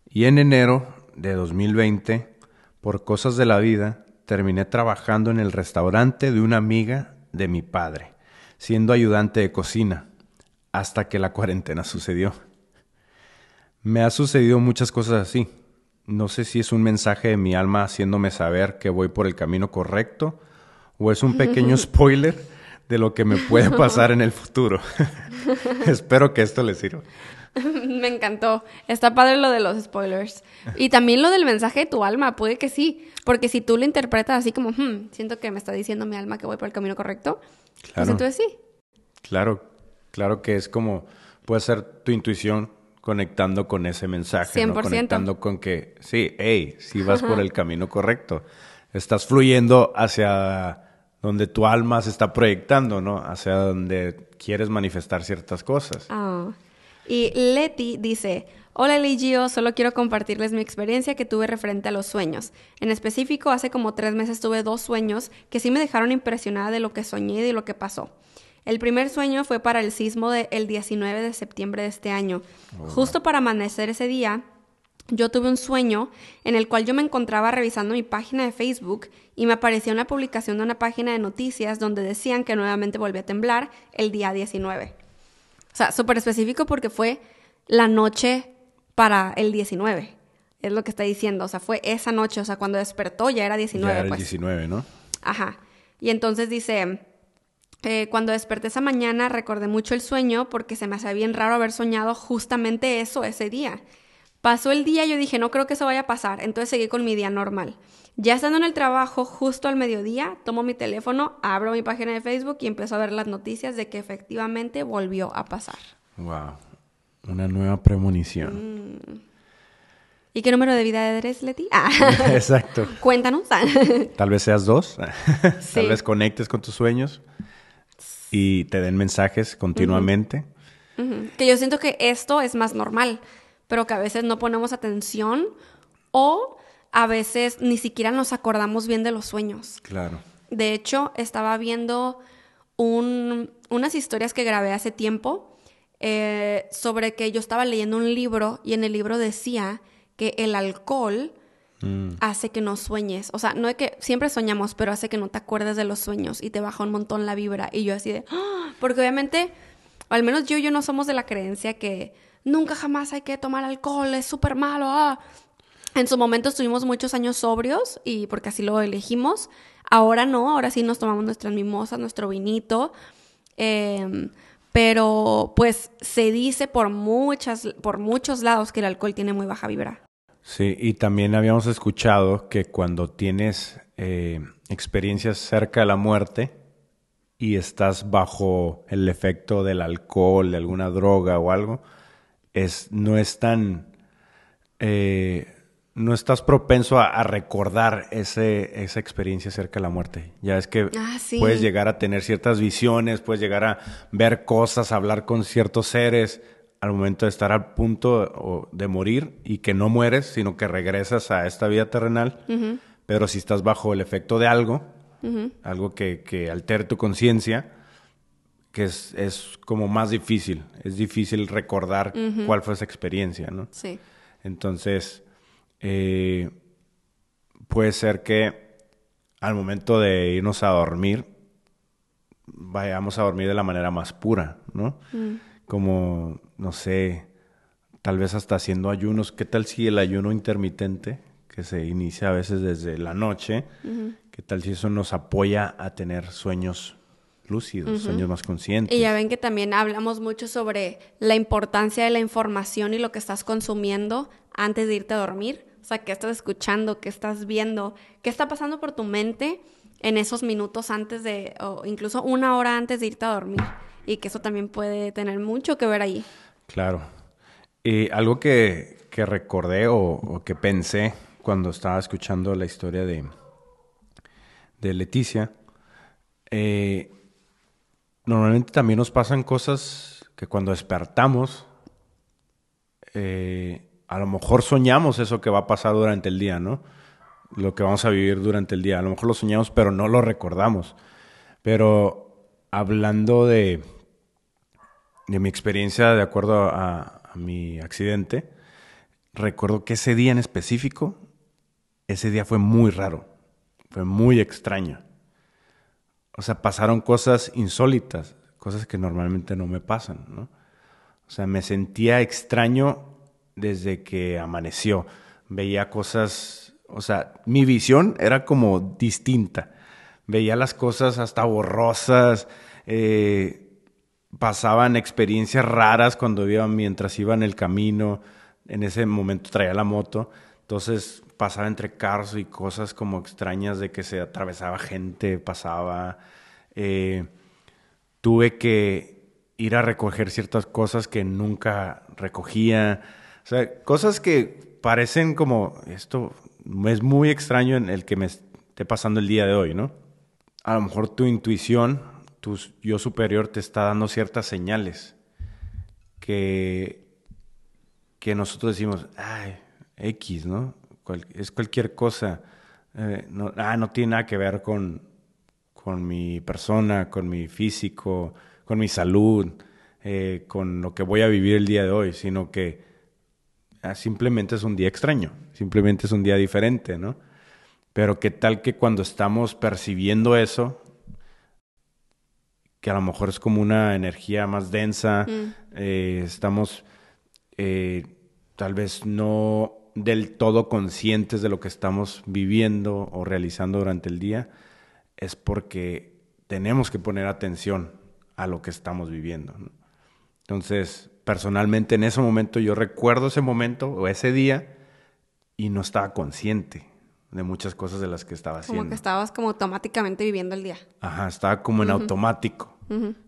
Y en enero de 2020, por cosas de la vida, terminé trabajando en el restaurante de una amiga de mi padre, siendo ayudante de cocina, hasta que la cuarentena sucedió. Me ha sucedido muchas cosas así. No sé si es un mensaje de mi alma haciéndome saber que voy por el camino correcto o es un pequeño spoiler de lo que me puede pasar en el futuro. Espero que esto les sirva. me encantó. Está padre lo de los spoilers. Y también lo del mensaje de tu alma, puede que sí. Porque si tú lo interpretas así como, hmm, siento que me está diciendo mi alma que voy por el camino correcto, pues claro. pues entonces sí. Claro, claro que es como, puede ser tu intuición conectando con ese mensaje, 100%. conectando con que, sí, hey, si vas por el camino correcto, estás fluyendo hacia donde tu alma se está proyectando, ¿no? Hacia donde quieres manifestar ciertas cosas. Ah. Y Leti dice, hola Ligio, solo quiero compartirles mi experiencia que tuve referente a los sueños. En específico, hace como tres meses tuve dos sueños que sí me dejaron impresionada de lo que soñé y de lo que pasó. El primer sueño fue para el sismo del 19 de septiembre de este año. Justo para amanecer ese día, yo tuve un sueño en el cual yo me encontraba revisando mi página de Facebook y me apareció una publicación de una página de noticias donde decían que nuevamente volvía a temblar el día 19. O sea, súper específico porque fue la noche para el 19. Es lo que está diciendo. O sea, fue esa noche. O sea, cuando despertó ya era 19. Ya era el pues. 19, ¿no? Ajá. Y entonces dice, eh, cuando desperté esa mañana recordé mucho el sueño porque se me hacía bien raro haber soñado justamente eso ese día. Pasó el día y yo dije, no creo que eso vaya a pasar, entonces seguí con mi día normal. Ya estando en el trabajo, justo al mediodía, tomo mi teléfono, abro mi página de Facebook y empiezo a ver las noticias de que efectivamente volvió a pasar. Wow. Una nueva premonición. ¿Y qué número de vida eres, Leti? Ah. Exacto. Cuéntanos. Tal vez seas dos. Sí. Tal vez conectes con tus sueños y te den mensajes continuamente. Que yo siento que esto es más normal, pero que a veces no ponemos atención o a veces ni siquiera nos acordamos bien de los sueños. Claro. De hecho, estaba viendo un- unas historias que grabé hace tiempo eh, sobre que yo estaba leyendo un libro y en el libro decía que el alcohol Mm, hace que no sueñes. O sea, no es que siempre soñamos, pero hace que no te acuerdes de los sueños y te baja un montón la vibra. Y yo así de, ¡Ah! porque obviamente, al menos yo y yo no somos de la creencia que nunca jamás hay que tomar alcohol, es súper malo. ah". En su momento estuvimos muchos años sobrios y porque así lo elegimos. Ahora no, ahora sí nos tomamos nuestras mimosas, nuestro vinito. Em, pero pues se dice por muchas, por muchos lados que el alcohol tiene muy baja vibra. Sí, y también habíamos escuchado que cuando tienes eh, experiencias cerca de la muerte y estás bajo el efecto del alcohol, de alguna droga o algo, es, no es tan... eh, no estás propenso a, a recordar ese, esa experiencia cerca de la muerte. Ya es que Ah, sí. puedes llegar a tener ciertas visiones, puedes llegar a ver cosas, hablar con ciertos seres al momento de estar al punto de morir y que no mueres, sino que regresas a esta vida terrenal. Pero si estás bajo el efecto de algo, algo que, que altere tu conciencia, que es, es como más difícil. Es difícil recordar cuál fue esa experiencia, ¿no? Sí. Entonces, eh, puede ser que al momento de irnos a dormir, vayamos a dormir de la manera más pura, ¿no? Como, no sé, tal vez hasta haciendo ayunos. ¿Qué tal si el ayuno intermitente, que se inicia a veces desde la noche, qué tal si eso nos apoya a tener sueños lúcidos, sueños más conscientes? Y ya ven que también hablamos mucho sobre la importancia de la información y lo que estás consumiendo antes de irte a dormir. O sea, qué estás escuchando, qué estás viendo, qué está pasando por tu mente en esos minutos antes de, o incluso una hora antes de irte a dormir. Y que eso también puede tener mucho que ver ahí. Claro. Y algo que, que recordé o, que pensé cuando estaba escuchando la historia de, de Leticia, eh, normalmente también nos pasan cosas que cuando despertamos, eh, a lo mejor soñamos eso que va a pasar durante el día, ¿no? Lo que vamos a vivir durante el día. A lo mejor lo soñamos, pero no lo recordamos. Pero hablando de, de mi experiencia, de acuerdo a, mi accidente, recuerdo que ese día en específico, ese día fue muy raro, fue muy extraño. O sea, pasaron cosas insólitas, cosas que normalmente no me pasan, ¿no? O sea, me sentía extraño desde que amaneció. Veía cosas, o sea, mi visión era como distinta. Veía las cosas hasta borrosas, eh, pasaban experiencias raras cuando iba mientras iba en el camino. En ese momento traía la moto, entonces pasaba entre carros y cosas como extrañas de que se atravesaba gente, pasaba. eh, tuve que ir a recoger ciertas cosas que nunca recogía. O sea, cosas que parecen como esto es muy extraño en el que me esté pasando el día de hoy, ¿no? A lo mejor tu intuición, tu yo superior te está dando ciertas señales que, que nosotros decimos, ay, X, ¿no? es cualquier cosa. Eh, no, ah, no tiene nada que ver con, con mi persona, con mi físico, con mi salud, eh, con lo que voy a vivir el día de hoy, sino que ah, simplemente es un día extraño, simplemente es un día diferente, ¿no? Pero qué tal que cuando estamos percibiendo eso, que a lo mejor es como una energía más densa, mm. eh, estamos eh, tal vez no del todo conscientes de lo que estamos viviendo o realizando durante el día, es porque tenemos que poner atención a lo que estamos viviendo. Entonces, personalmente en ese momento yo recuerdo ese momento o ese día y no estaba consciente de muchas cosas de las que estaba haciendo. Como que estabas como automáticamente viviendo el día. Ajá, estaba como en automático,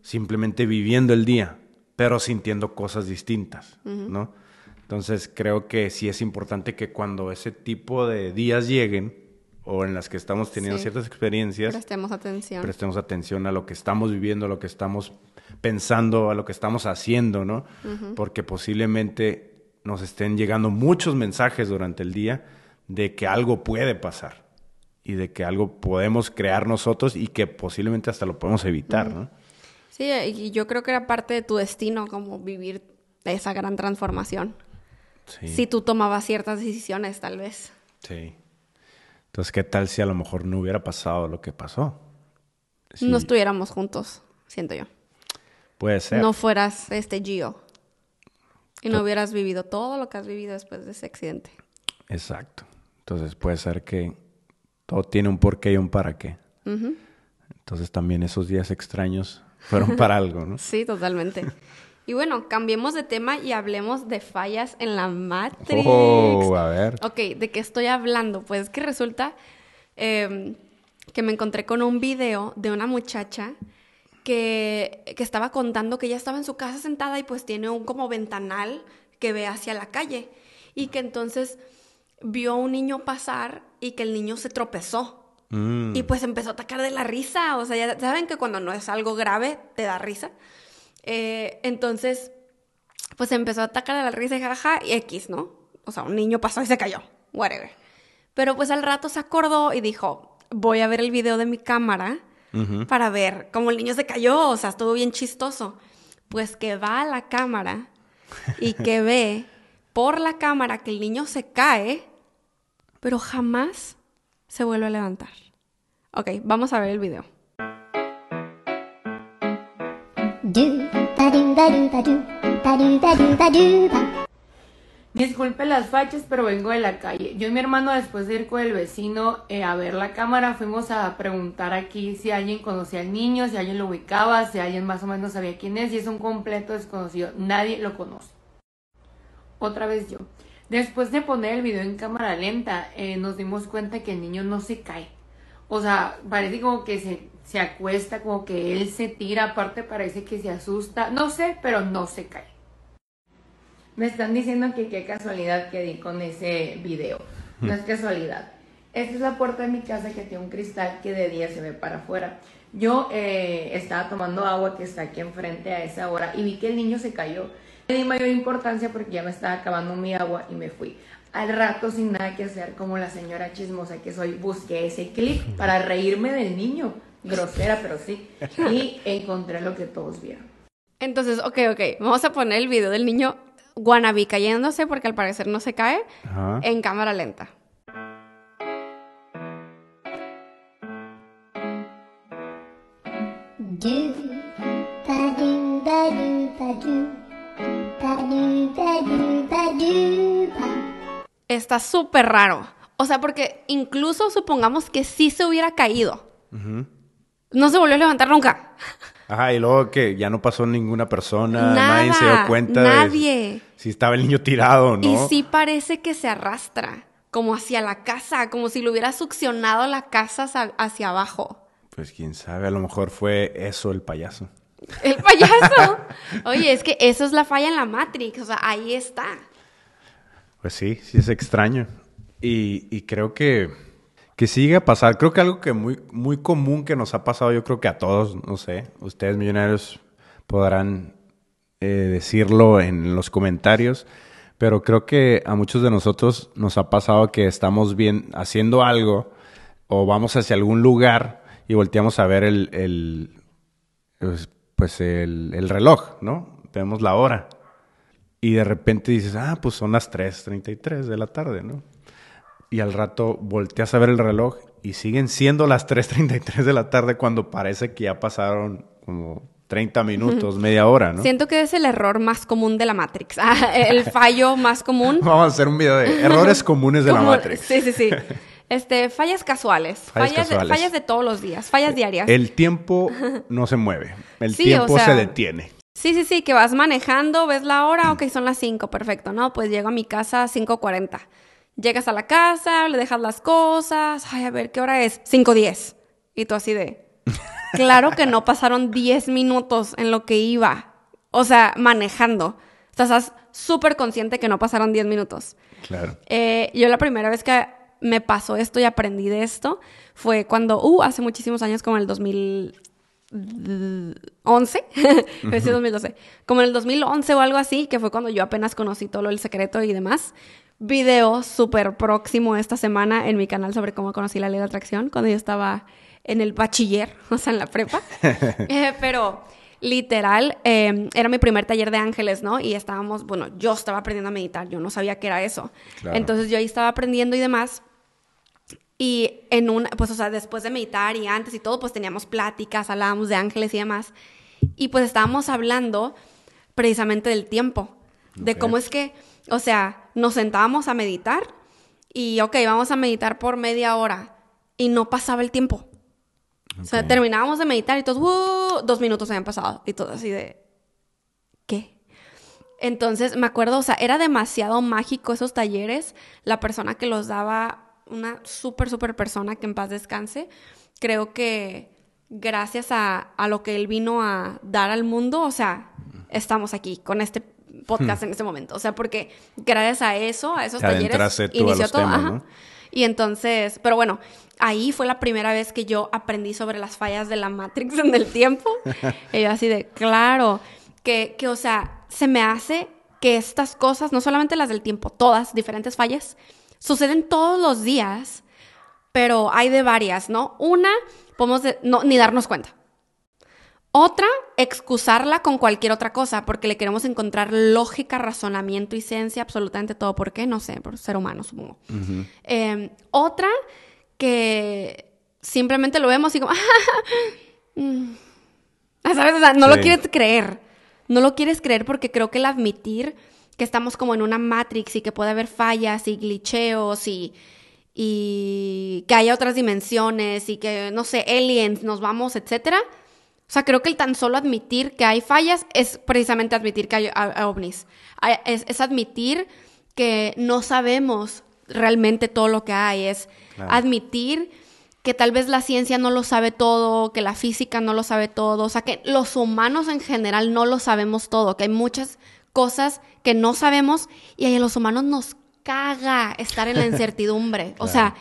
simplemente viviendo el día, pero sintiendo cosas distintas, ¿no? Entonces creo que sí es importante que cuando ese tipo de días lleguen o en las que estamos teniendo ciertas experiencias, prestemos atención. Prestemos atención a lo que estamos viviendo, a lo que estamos pensando, a lo que estamos haciendo, ¿no? Porque posiblemente nos estén llegando muchos mensajes durante el día de que algo puede pasar y de que algo podemos crear nosotros y que posiblemente hasta lo podemos evitar, ¿no? Sí, y yo creo que era parte de tu destino como vivir esa gran transformación. Sí. Si tú tomabas ciertas decisiones, tal vez. Sí. Entonces, ¿qué tal si a lo mejor no hubiera pasado lo que pasó? No estuviéramos juntos, siento yo. Puede ser. No fueras este Gio. Y no hubieras vivido todo lo que has vivido después de ese accidente. Exacto. Entonces puede ser que todo tiene un porqué y un para qué. Entonces también esos días extraños fueron para algo, ¿no? Sí, totalmente. Y bueno, cambiemos de tema y hablemos de fallas en la Matrix. Oh, a ver. Ok, ¿de qué estoy hablando? Pues que resulta em, que me encontré con un video de una muchacha que, que, estaba contando que ella estaba en su casa sentada y pues tiene un como ventanal que ve hacia la calle. Y que entonces vio a un niño pasar y que el niño se tropezó. Mm. Y pues empezó a atacar de la risa. O sea, ya saben que cuando no es algo grave, te da risa. Eh, entonces, pues empezó a atacar de la risa y jaja, y X, ¿no? O sea, un niño pasó y se cayó. Whatever. Pero pues al rato se acordó y dijo, voy a ver el video de mi cámara para ver cómo el niño se cayó. O sea, estuvo bien chistoso. Pues que va a la cámara y que ve por la cámara que el niño se cae, pero jamás se vuelve a levantar. Ok, vamos a ver el video. Disculpe las fachas, pero vengo de la calle. Yo y mi hermano, después de ir con el vecino eh, a ver la cámara, fuimos a preguntar aquí si alguien conocía al niño, si alguien lo ubicaba, si alguien más o menos sabía quién es, y es un completo desconocido. Nadie lo conoce otra vez yo. Después de poner el video en cámara lenta, eh, nos dimos cuenta que el niño no se cae. O sea, parece como que se, se acuesta, como que él se tira, aparte parece que se asusta. No sé, pero no se cae. Me están diciendo que qué casualidad que di con ese video. No es casualidad. Esta es la puerta de mi casa que tiene un cristal que de día se ve para afuera. Yo eh, estaba tomando agua que está aquí enfrente a esa hora y vi que el niño se cayó. Le di mayor importancia porque ya me estaba acabando mi agua y me fui. Al rato, sin nada que hacer, como la señora chismosa que soy, busqué ese clip para reírme del niño. Grosera, pero sí. Y encontré lo que todos vieron. Entonces, ok, ok. Vamos a poner el video del niño guanabí cayéndose porque al parecer no se cae en cámara lenta. Está súper raro. O sea, porque incluso supongamos que sí se hubiera caído. No se volvió a levantar nunca. Ajá, y luego que ya no pasó ninguna persona, nadie se dio cuenta nadie. si estaba el niño tirado no. Y sí parece que se arrastra, como hacia la casa, como si lo hubiera succionado la casa hacia abajo. Pues quién sabe, a lo mejor fue eso el payaso. El payaso. Oye, es que eso es la falla en la Matrix, o sea, ahí está. Pues sí, sí es extraño. Y, creo que, que sigue a pasar. Creo que algo que muy, muy común que nos ha pasado, yo creo que a todos, no sé, ustedes millonarios podrán eh, decirlo en los comentarios, pero creo que a muchos de nosotros nos ha pasado que estamos bien haciendo algo o vamos hacia algún lugar y volteamos a ver el, el pues, pues el, el reloj, ¿no? Vemos la hora. Y de repente dices, ah, pues son las 3.33 de la tarde, ¿no? Y al rato volteas a ver el reloj y siguen siendo las 3.33 de la tarde cuando parece que ya pasaron como 30 minutos, media hora, ¿no? Siento que es el error más común de la Matrix. Ah, el fallo más común. Vamos a hacer un video de errores comunes de la Matrix. Sí, sí, sí. Este, fallas casuales. Fallas Fallas, de- casuales. fallas de todos los días. Fallas diarias. El tiempo no se mueve. El Sí, tiempo o sea- se detiene. Sí, sí, sí, que vas manejando, ves la hora, ok, son las 5, perfecto, ¿no? Pues llego a mi casa a 5.40. Llegas a la casa, le dejas las cosas, ay, a ver, ¿qué hora es? 5.10. Y tú así de... Claro que no pasaron 10 minutos en lo que iba, o sea, manejando. O sea, estás súper consciente que no pasaron 10 minutos. Claro. Eh, yo la primera vez que me pasó esto y aprendí de esto fue cuando, uh, hace muchísimos años, como en el 2000... 11, uh -huh. 2012, como en el 2011 o algo así, que fue cuando yo apenas conocí todo el secreto y demás. Video súper próximo esta semana en mi canal sobre cómo conocí la ley de atracción, cuando yo estaba en el bachiller, o sea, en la prepa. eh, pero literal, eh, era mi primer taller de ángeles, ¿no? Y estábamos, bueno, yo estaba aprendiendo a meditar, yo no sabía qué era eso. Claro. Entonces yo ahí estaba aprendiendo y demás, y en una, pues, o sea, después de meditar y antes y todo, pues teníamos pláticas, hablábamos de ángeles y demás. Y pues estábamos hablando precisamente del tiempo, de cómo es que, o sea, nos sentábamos a meditar y, ok, vamos a meditar por media hora y no pasaba el tiempo. O sea, terminábamos de meditar y todos, "Uh", dos minutos habían pasado y todo así de, ¿qué? Entonces, me acuerdo, o sea, era demasiado mágico esos talleres. La persona que los daba, una súper, súper persona que en paz descanse. Creo que gracias a, a lo que él vino a dar al mundo, o sea, estamos aquí con este podcast en este momento. O sea, porque gracias a eso, a esos talleres, inició todo. temas, ajá. ¿no? Y entonces, pero bueno, ahí fue la primera vez que yo aprendí sobre las fallas de la Matrix en el tiempo. y yo así de, claro, que, que, o sea, se me hace que estas cosas, no solamente las del tiempo, todas, diferentes fallas, suceden todos los días, pero hay de varias, ¿no? Una, podemos no, ni darnos cuenta. Otra, excusarla con cualquier otra cosa, porque le queremos encontrar lógica, razonamiento y ciencia, absolutamente todo. ¿Por qué? No sé, por ser humano, supongo. Eh, otra, que simplemente lo vemos y como, mm. ¿sabes? O sea, no lo quieres creer. No lo quieres creer porque creo que el admitir que estamos como en una matrix y que puede haber fallas y glitcheos y, y que haya otras dimensiones y que, no sé, aliens, nos vamos, etcétera. O sea, creo que el tan solo admitir que hay fallas es precisamente admitir que hay ovnis. Es, es admitir que no sabemos realmente todo lo que hay. Es Claro. admitir que tal vez la ciencia no lo sabe todo, que la física no lo sabe todo, o sea, que los humanos en general no lo sabemos todo, que hay muchas cosas que no sabemos y a los humanos nos caga estar en la incertidumbre. O sea,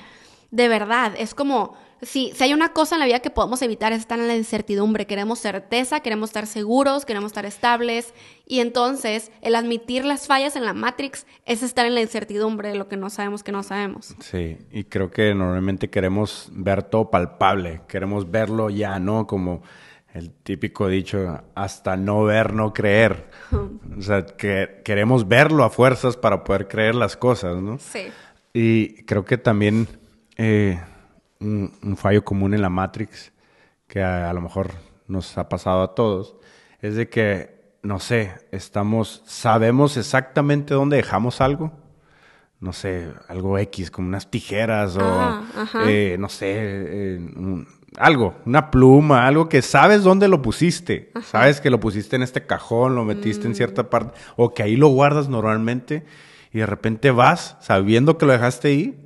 de verdad, es como, si, si hay una cosa en la vida que podemos evitar es estar en la incertidumbre, queremos certeza, queremos estar seguros, queremos estar estables y entonces el admitir las fallas en la Matrix es estar en la incertidumbre de lo que no sabemos que no sabemos. Sí, y creo que normalmente queremos ver todo palpable, queremos verlo ya, ¿no? Como el típico dicho, hasta no ver, no creer. O sea, que queremos verlo a fuerzas para poder creer las cosas, ¿no? Sí. Y creo que también eh, un, un fallo común en la Matrix, que a, a lo mejor nos ha pasado a todos, es de que, no sé, estamos, sabemos exactamente dónde dejamos algo. No sé, algo X, como unas tijeras o, Ah, eh, no sé, eh, un- algo, una pluma, algo que sabes dónde lo pusiste. Sabes que lo pusiste en este cajón, lo metiste en Mm. cierta parte, o que ahí lo guardas normalmente y de repente vas sabiendo que lo dejaste ahí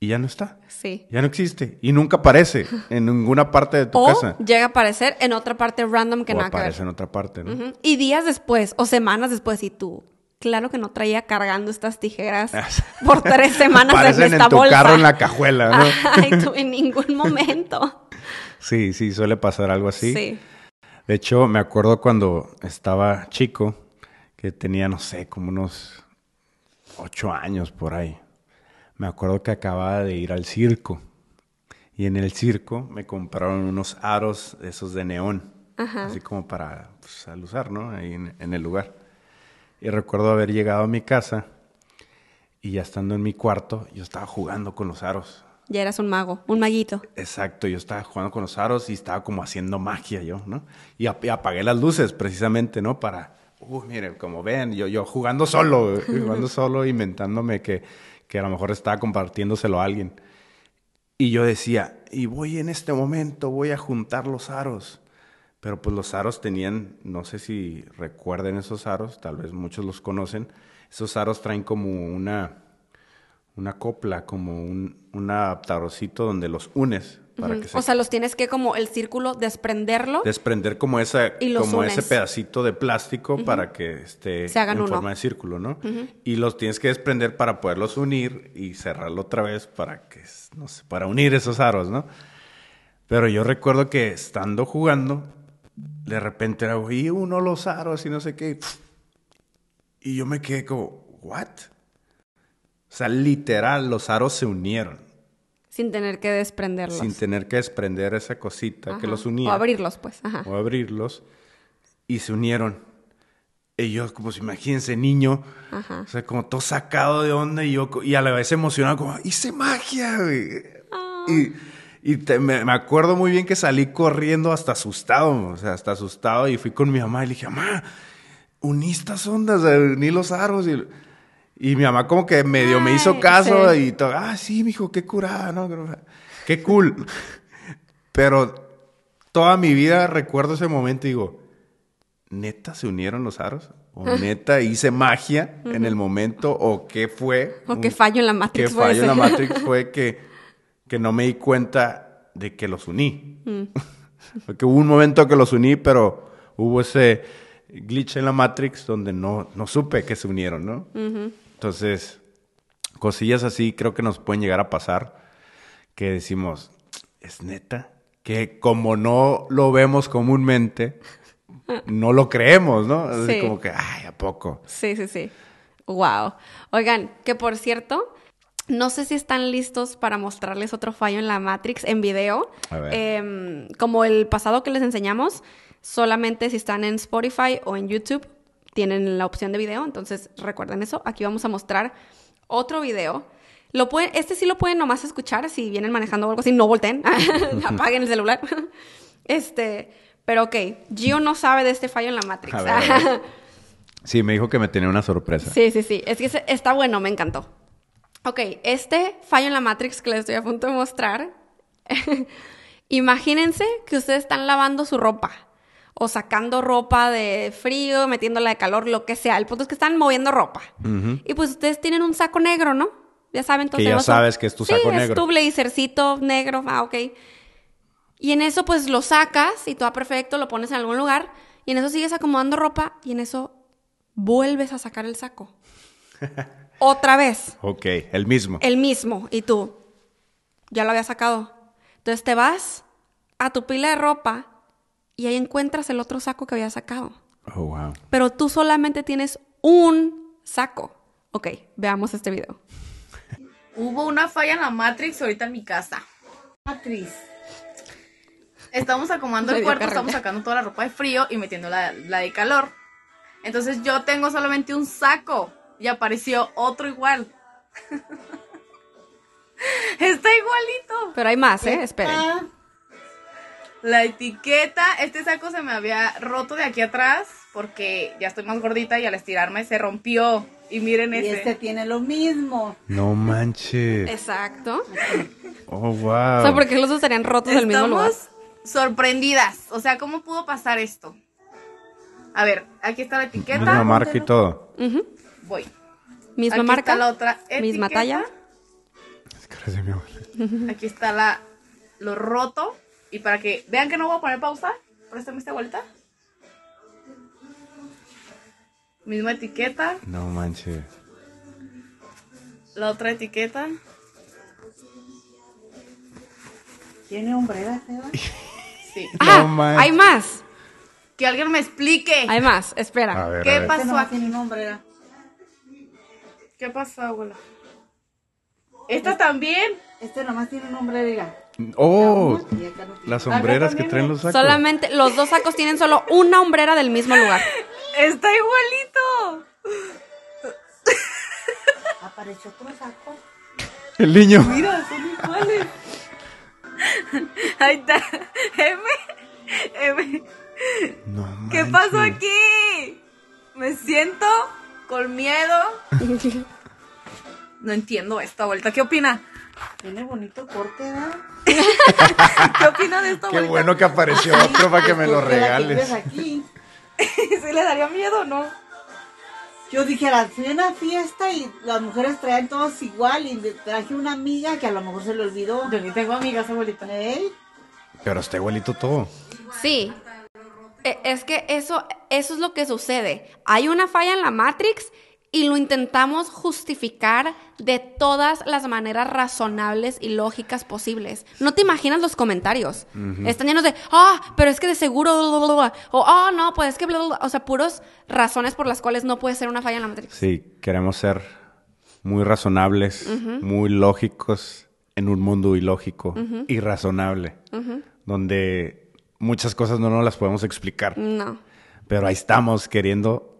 y ya no está. Sí. Ya no existe y nunca aparece en ninguna parte de tu O casa. llega a aparecer en otra parte random que o nada que ver. aparece en otra parte, ¿no? Y días después o semanas después y tú, claro que no traía cargando estas tijeras por tres semanas en esta en tu bolsa. carro en la cajuela, ¿no? Ay, tú en ningún momento. Sí, sí, suele pasar algo así. Sí. De hecho, me acuerdo cuando estaba chico, que tenía, no sé, como unos ocho años por ahí. Me acuerdo que acababa de ir al circo. Y en el circo me compraron unos aros esos de neón. Así como para pues, al usar, ¿no? Ahí en, en el lugar. Y recuerdo haber llegado a mi casa y ya estando en mi cuarto, yo estaba jugando con los aros. Ya eras un mago, un maguito. Exacto, yo estaba jugando con los aros y estaba como haciendo magia yo, ¿no? Y, ap- apagué las luces precisamente, ¿no? Para, uh, miren, como ven, yo, yo jugando solo, jugando solo, inventándome que, que a lo mejor estaba compartiéndoselo a alguien. Y yo decía, y voy en este momento, voy a juntar los aros. Pero pues los aros tenían, no sé si recuerden esos aros, tal vez muchos los conocen. Esos aros traen como una, una copla, como un, un adaptadorcito donde los unes para que se O sea, los tienes que como el círculo desprenderlo. desprender como esa Y como ese pedacito de plástico para que esté Se hagan en uno. forma de círculo, ¿no? Y los tienes que desprender para poderlos unir y cerrarlo otra vez para que no sé, para unir esos aros, ¿no? Pero yo recuerdo que estando jugando de repente era, oí uno los aros y no sé qué. Y yo me quedé como, ¿what? O sea, literal, los aros se unieron. Sin tener que desprenderlos. Sin tener que desprender esa cosita que los unía O abrirlos, pues. Ajá. o abrirlos y se unieron. Y yo, como si imagínense, niño, Ajá. o sea, como todo sacado de onda y yo, y a la vez emocionado, como, hice magia, güey. Ah. Y, y te- me, me acuerdo muy bien que salí corriendo hasta asustado, o sea, hasta asustado, y fui con mi mamá y le dije, mamá, uní estas ondas, eh, uní los aros. Y, y mi mamá como que medio me hizo caso sí. y todo, ah, sí, mijo, qué curada, ¿no? Qué cool. Pero toda mi vida recuerdo ese momento y digo, ¿neta se unieron los aros? ¿O neta hice magia en el momento? ¿O qué fue? O qué fallo en la Matrix qué fue fallo en la? Matrix fue que, que no me di cuenta de que los uní. Mm. Porque hubo un momento que los uní, pero hubo ese glitch en la Matrix donde no, no supe que se unieron, ¿no? Entonces, cosillas así creo que nos pueden llegar a pasar que decimos, ¿es neta? Que como no lo vemos comúnmente, no lo creemos, ¿no? Así Sí. como que, ay, ¿a poco? Sí, sí, sí. Wow. Oigan, que por cierto, no sé si están listos para mostrarles otro fallo en la Matrix en video. A ver. Em, como el pasado que les enseñamos, solamente si están en Spotify o en YouTube tienen la opción de video. Entonces recuerden eso. Aquí vamos a mostrar otro video. Lo pueden, este sí lo pueden nomás escuchar si vienen manejando o algo así. No volteen. Apaguen el celular. Este, pero ok. Gio no sabe de este fallo en la Matrix. A ver, a ver. Sí, me dijo que me tenía una sorpresa. Sí, sí, sí. Es que está bueno, me encantó. Ok, este fallo en la Matrix que les estoy a punto de mostrar. Imagínense que ustedes están lavando su ropa. O sacando ropa de frío, metiéndola de calor, lo que sea. El punto es que están moviendo ropa. Y pues ustedes tienen un saco negro, ¿no? Ya saben, entonces. Que ya un- sabes que es tu saco sí, negro. es tu blazercito negro. Ah, ok. Y en eso, pues lo sacas y todo perfecto, lo pones en algún lugar. Y en eso sigues acomodando ropa y en eso vuelves a sacar el saco. Otra vez. Ok, el mismo. El mismo. Y tú, ya lo había sacado. Entonces te vas a tu pila de ropa y ahí encuentras el otro saco que había sacado. Oh, wow. Pero tú solamente tienes un saco. Ok, veamos este video. Hubo una falla en la Matrix ahorita en mi casa. Matrix. Estamos acomodando el cuarto, estamos sacando toda la ropa de frío y metiendo la, la de calor. Entonces yo tengo solamente un saco y apareció otro igual. Está igualito. Pero hay más, ¿eh? Esperen. La etiqueta, este saco se me había roto de aquí atrás porque ya estoy más gordita y al estirarme se rompió. Y miren Y ese. este tiene lo mismo. No manches. Exacto. Oh, wow. O sea, porque los dos estarían rotos del mismo lugar. Estamos sorprendidas. O sea, ¿cómo pudo pasar esto? A ver, aquí está la etiqueta. Misma marca y todo. Voy. Misma Aquí marca. está la otra Misma talla. Es que parece mi abuela. Aquí está la lo roto. Y para que vean que no voy a poner pausa, préstame esta bolita. Misma etiqueta. No manches. La otra etiqueta. ¿Tiene hombreras, Eva? Sí. Ah, No hay más. Que alguien me explique. Hay más, espera. A ver, ¿Qué a ver. pasó Este aquí? tiene una hombrera. ¿Qué pasó, abuela? ¿Esta también? Este nomás tiene una hombrera. Oh, las sombreras que traen los sacos. Solamente los dos sacos tienen solo una hombrera del mismo lugar. Está igualito. Apareció otro saco. El niño. Mira, son iguales. Ahí está. M. M. No ¿Qué pasó aquí? Me siento con miedo. No entiendo esta vuelta. ¿Qué opina? Tiene bonito corte, ¿verdad? ¿Qué opina de esta Qué bueno que apareció otro para que me lo regales. aquí. ¿Sí le daría miedo o no? Yo dijera, fui a una fiesta y las mujeres traían todos igual y le traje una amiga que a lo mejor se le olvidó. Yo ni tengo amigas, abuelita. ¿Eh? Pero está igualito todo. Sí. E- Es que eso, eso es lo que sucede. Hay una falla en la Matrix y lo intentamos justificar de todas las maneras razonables y lógicas posibles. No te imaginas los comentarios. Están llenos de, ah, pero es que de seguro, bla, bla, bla, bla". o, ah, no, pues es que, bla, bla, bla". o sea, puros razones por las cuales no puede ser una falla en la Matrix. Sí, queremos ser muy razonables, muy lógicos en un mundo ilógico, irrazonable, donde muchas cosas no nos las podemos explicar. No. Pero ahí estamos queriendo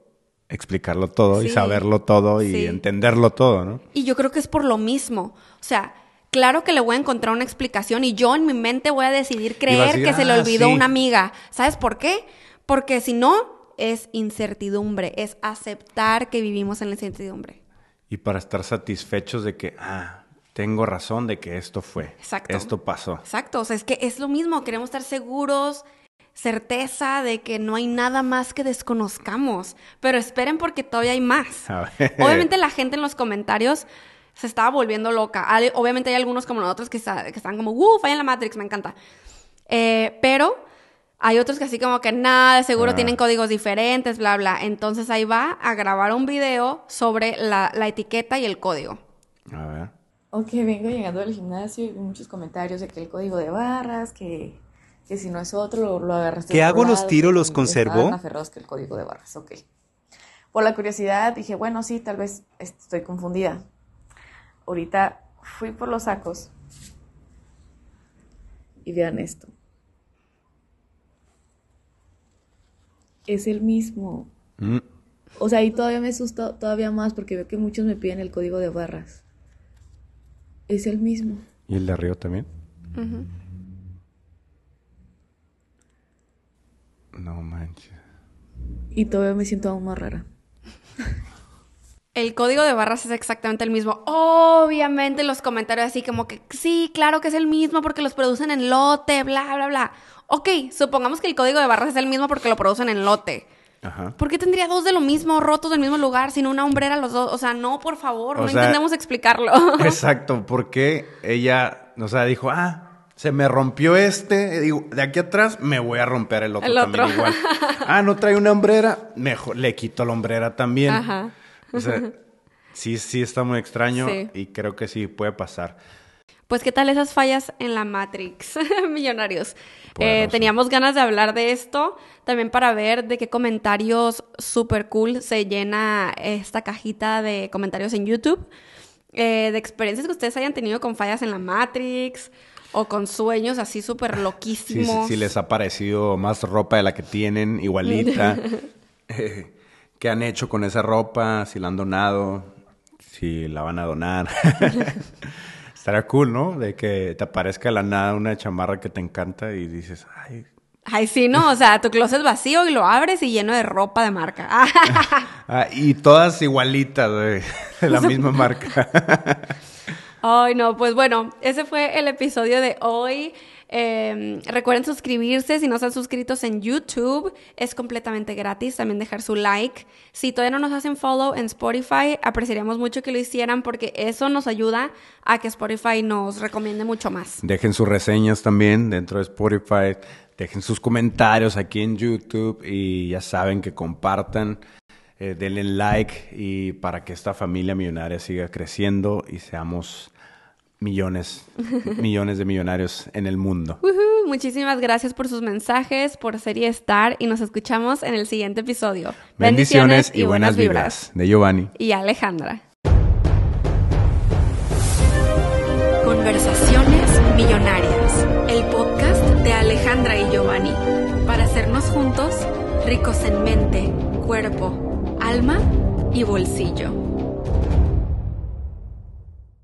explicarlo todo y saberlo todo y Sí. entenderlo todo, ¿no? Y yo creo que es por lo mismo. O sea, claro que le voy a encontrar una explicación y yo en mi mente voy a decidir a creer decir, que se le "Ah, olvidó sí". una amiga. ¿Sabes por qué? Porque si no, es incertidumbre, es aceptar que vivimos en la incertidumbre. Y para estar satisfechos de que, ah, tengo razón de que esto fue, Exacto. esto pasó. Exacto, o sea, es que es lo mismo, queremos estar seguros, certeza de que no hay nada más que desconozcamos, pero esperen porque todavía hay más. Obviamente la gente en los comentarios se estaba volviendo loca. Al- Obviamente hay algunos como nosotros que, está- que están como, ¡uh! Falla en la Matrix, me encanta. Eh, pero hay otros que así como que nada, de seguro Ah. tienen códigos diferentes, bla, bla. Entonces ahí va a grabar un video sobre la, la etiqueta y el código. A ver. Ok, vengo llegando del gimnasio y vi muchos comentarios de que el código de barras, que, que si no es otro, lo, lo agarraste. ¿Qué hago, los tiro, los conservo? Aferrados que el código de barras, ok. Por la curiosidad dije, bueno, sí, tal vez estoy confundida. Ahorita fui por los sacos y vean esto. Es el mismo. Mm, O sea, ahí todavía me asusta todavía más porque veo que muchos me piden el código de barras. Es el mismo. ¿Y el de arriba también? No manches. Y todavía me siento aún más rara. El código de barras es exactamente el mismo. Obviamente los comentarios así como que sí, claro que es el mismo porque los producen en lote, bla, bla, bla. Ok, supongamos que el código de barras es el mismo porque lo producen en lote. Ajá. ¿Por qué tendría dos de lo mismo, rotos del mismo lugar, sin una hombrera los dos? O sea, no, por favor, O no sea, intentemos explicarlo. Exacto, porque ella, o sea, dijo, ah, se me rompió este, digo, de aquí atrás me voy a romper el otro El también igual. Ah, no trae una hombrera, mejor le quito la hombrera también. Ajá. O sea, sí, sí está muy extraño Sí. y creo que sí puede pasar. Pues, ¿qué tal esas fallas en la Matrix, millonarios? Poderoso. Eh, teníamos ganas de hablar de esto, también para ver de qué comentarios super cool se llena esta cajita de comentarios en YouTube, eh, de experiencias que ustedes hayan tenido con fallas en la Matrix o con sueños así súper Si, loquísimos. si les ha parecido más ropa de la que tienen, igualita. Eh, ¿Qué han hecho con esa ropa? Si la han donado, si la van a donar. Estará cool, ¿no? De que te aparezca de la nada una chamarra que te encanta y dices, ay, Ay, sí, ¿no? O sea, tu closet vacío y lo abres y lleno de ropa de marca. Ah, y todas igualitas, güey, de la misma marca. Ay, no, pues bueno, ese fue el episodio de hoy. Eh, recuerden suscribirse si no están suscritos en YouTube, es completamente gratis. También dejar su like. Si todavía no nos hacen follow en Spotify, apreciaríamos mucho que lo hicieran porque eso nos ayuda a que Spotify nos recomiende mucho más. Dejen sus reseñas también dentro de Spotify. Dejen sus comentarios aquí en YouTube y ya saben que compartan, eh, denle like y para que esta familia millonaria siga creciendo y seamos millones, millones de millonarios en el mundo. Muchísimas gracias por sus mensajes, por ser y estar y nos escuchamos en el siguiente episodio. Bendiciones, y buenas vibras de Giovanni. Y Alejandra. Conversaciones Millonarias, el podcast de Alejandra y Giovanni, para hacernos juntos ricos en mente, cuerpo, alma y bolsillo.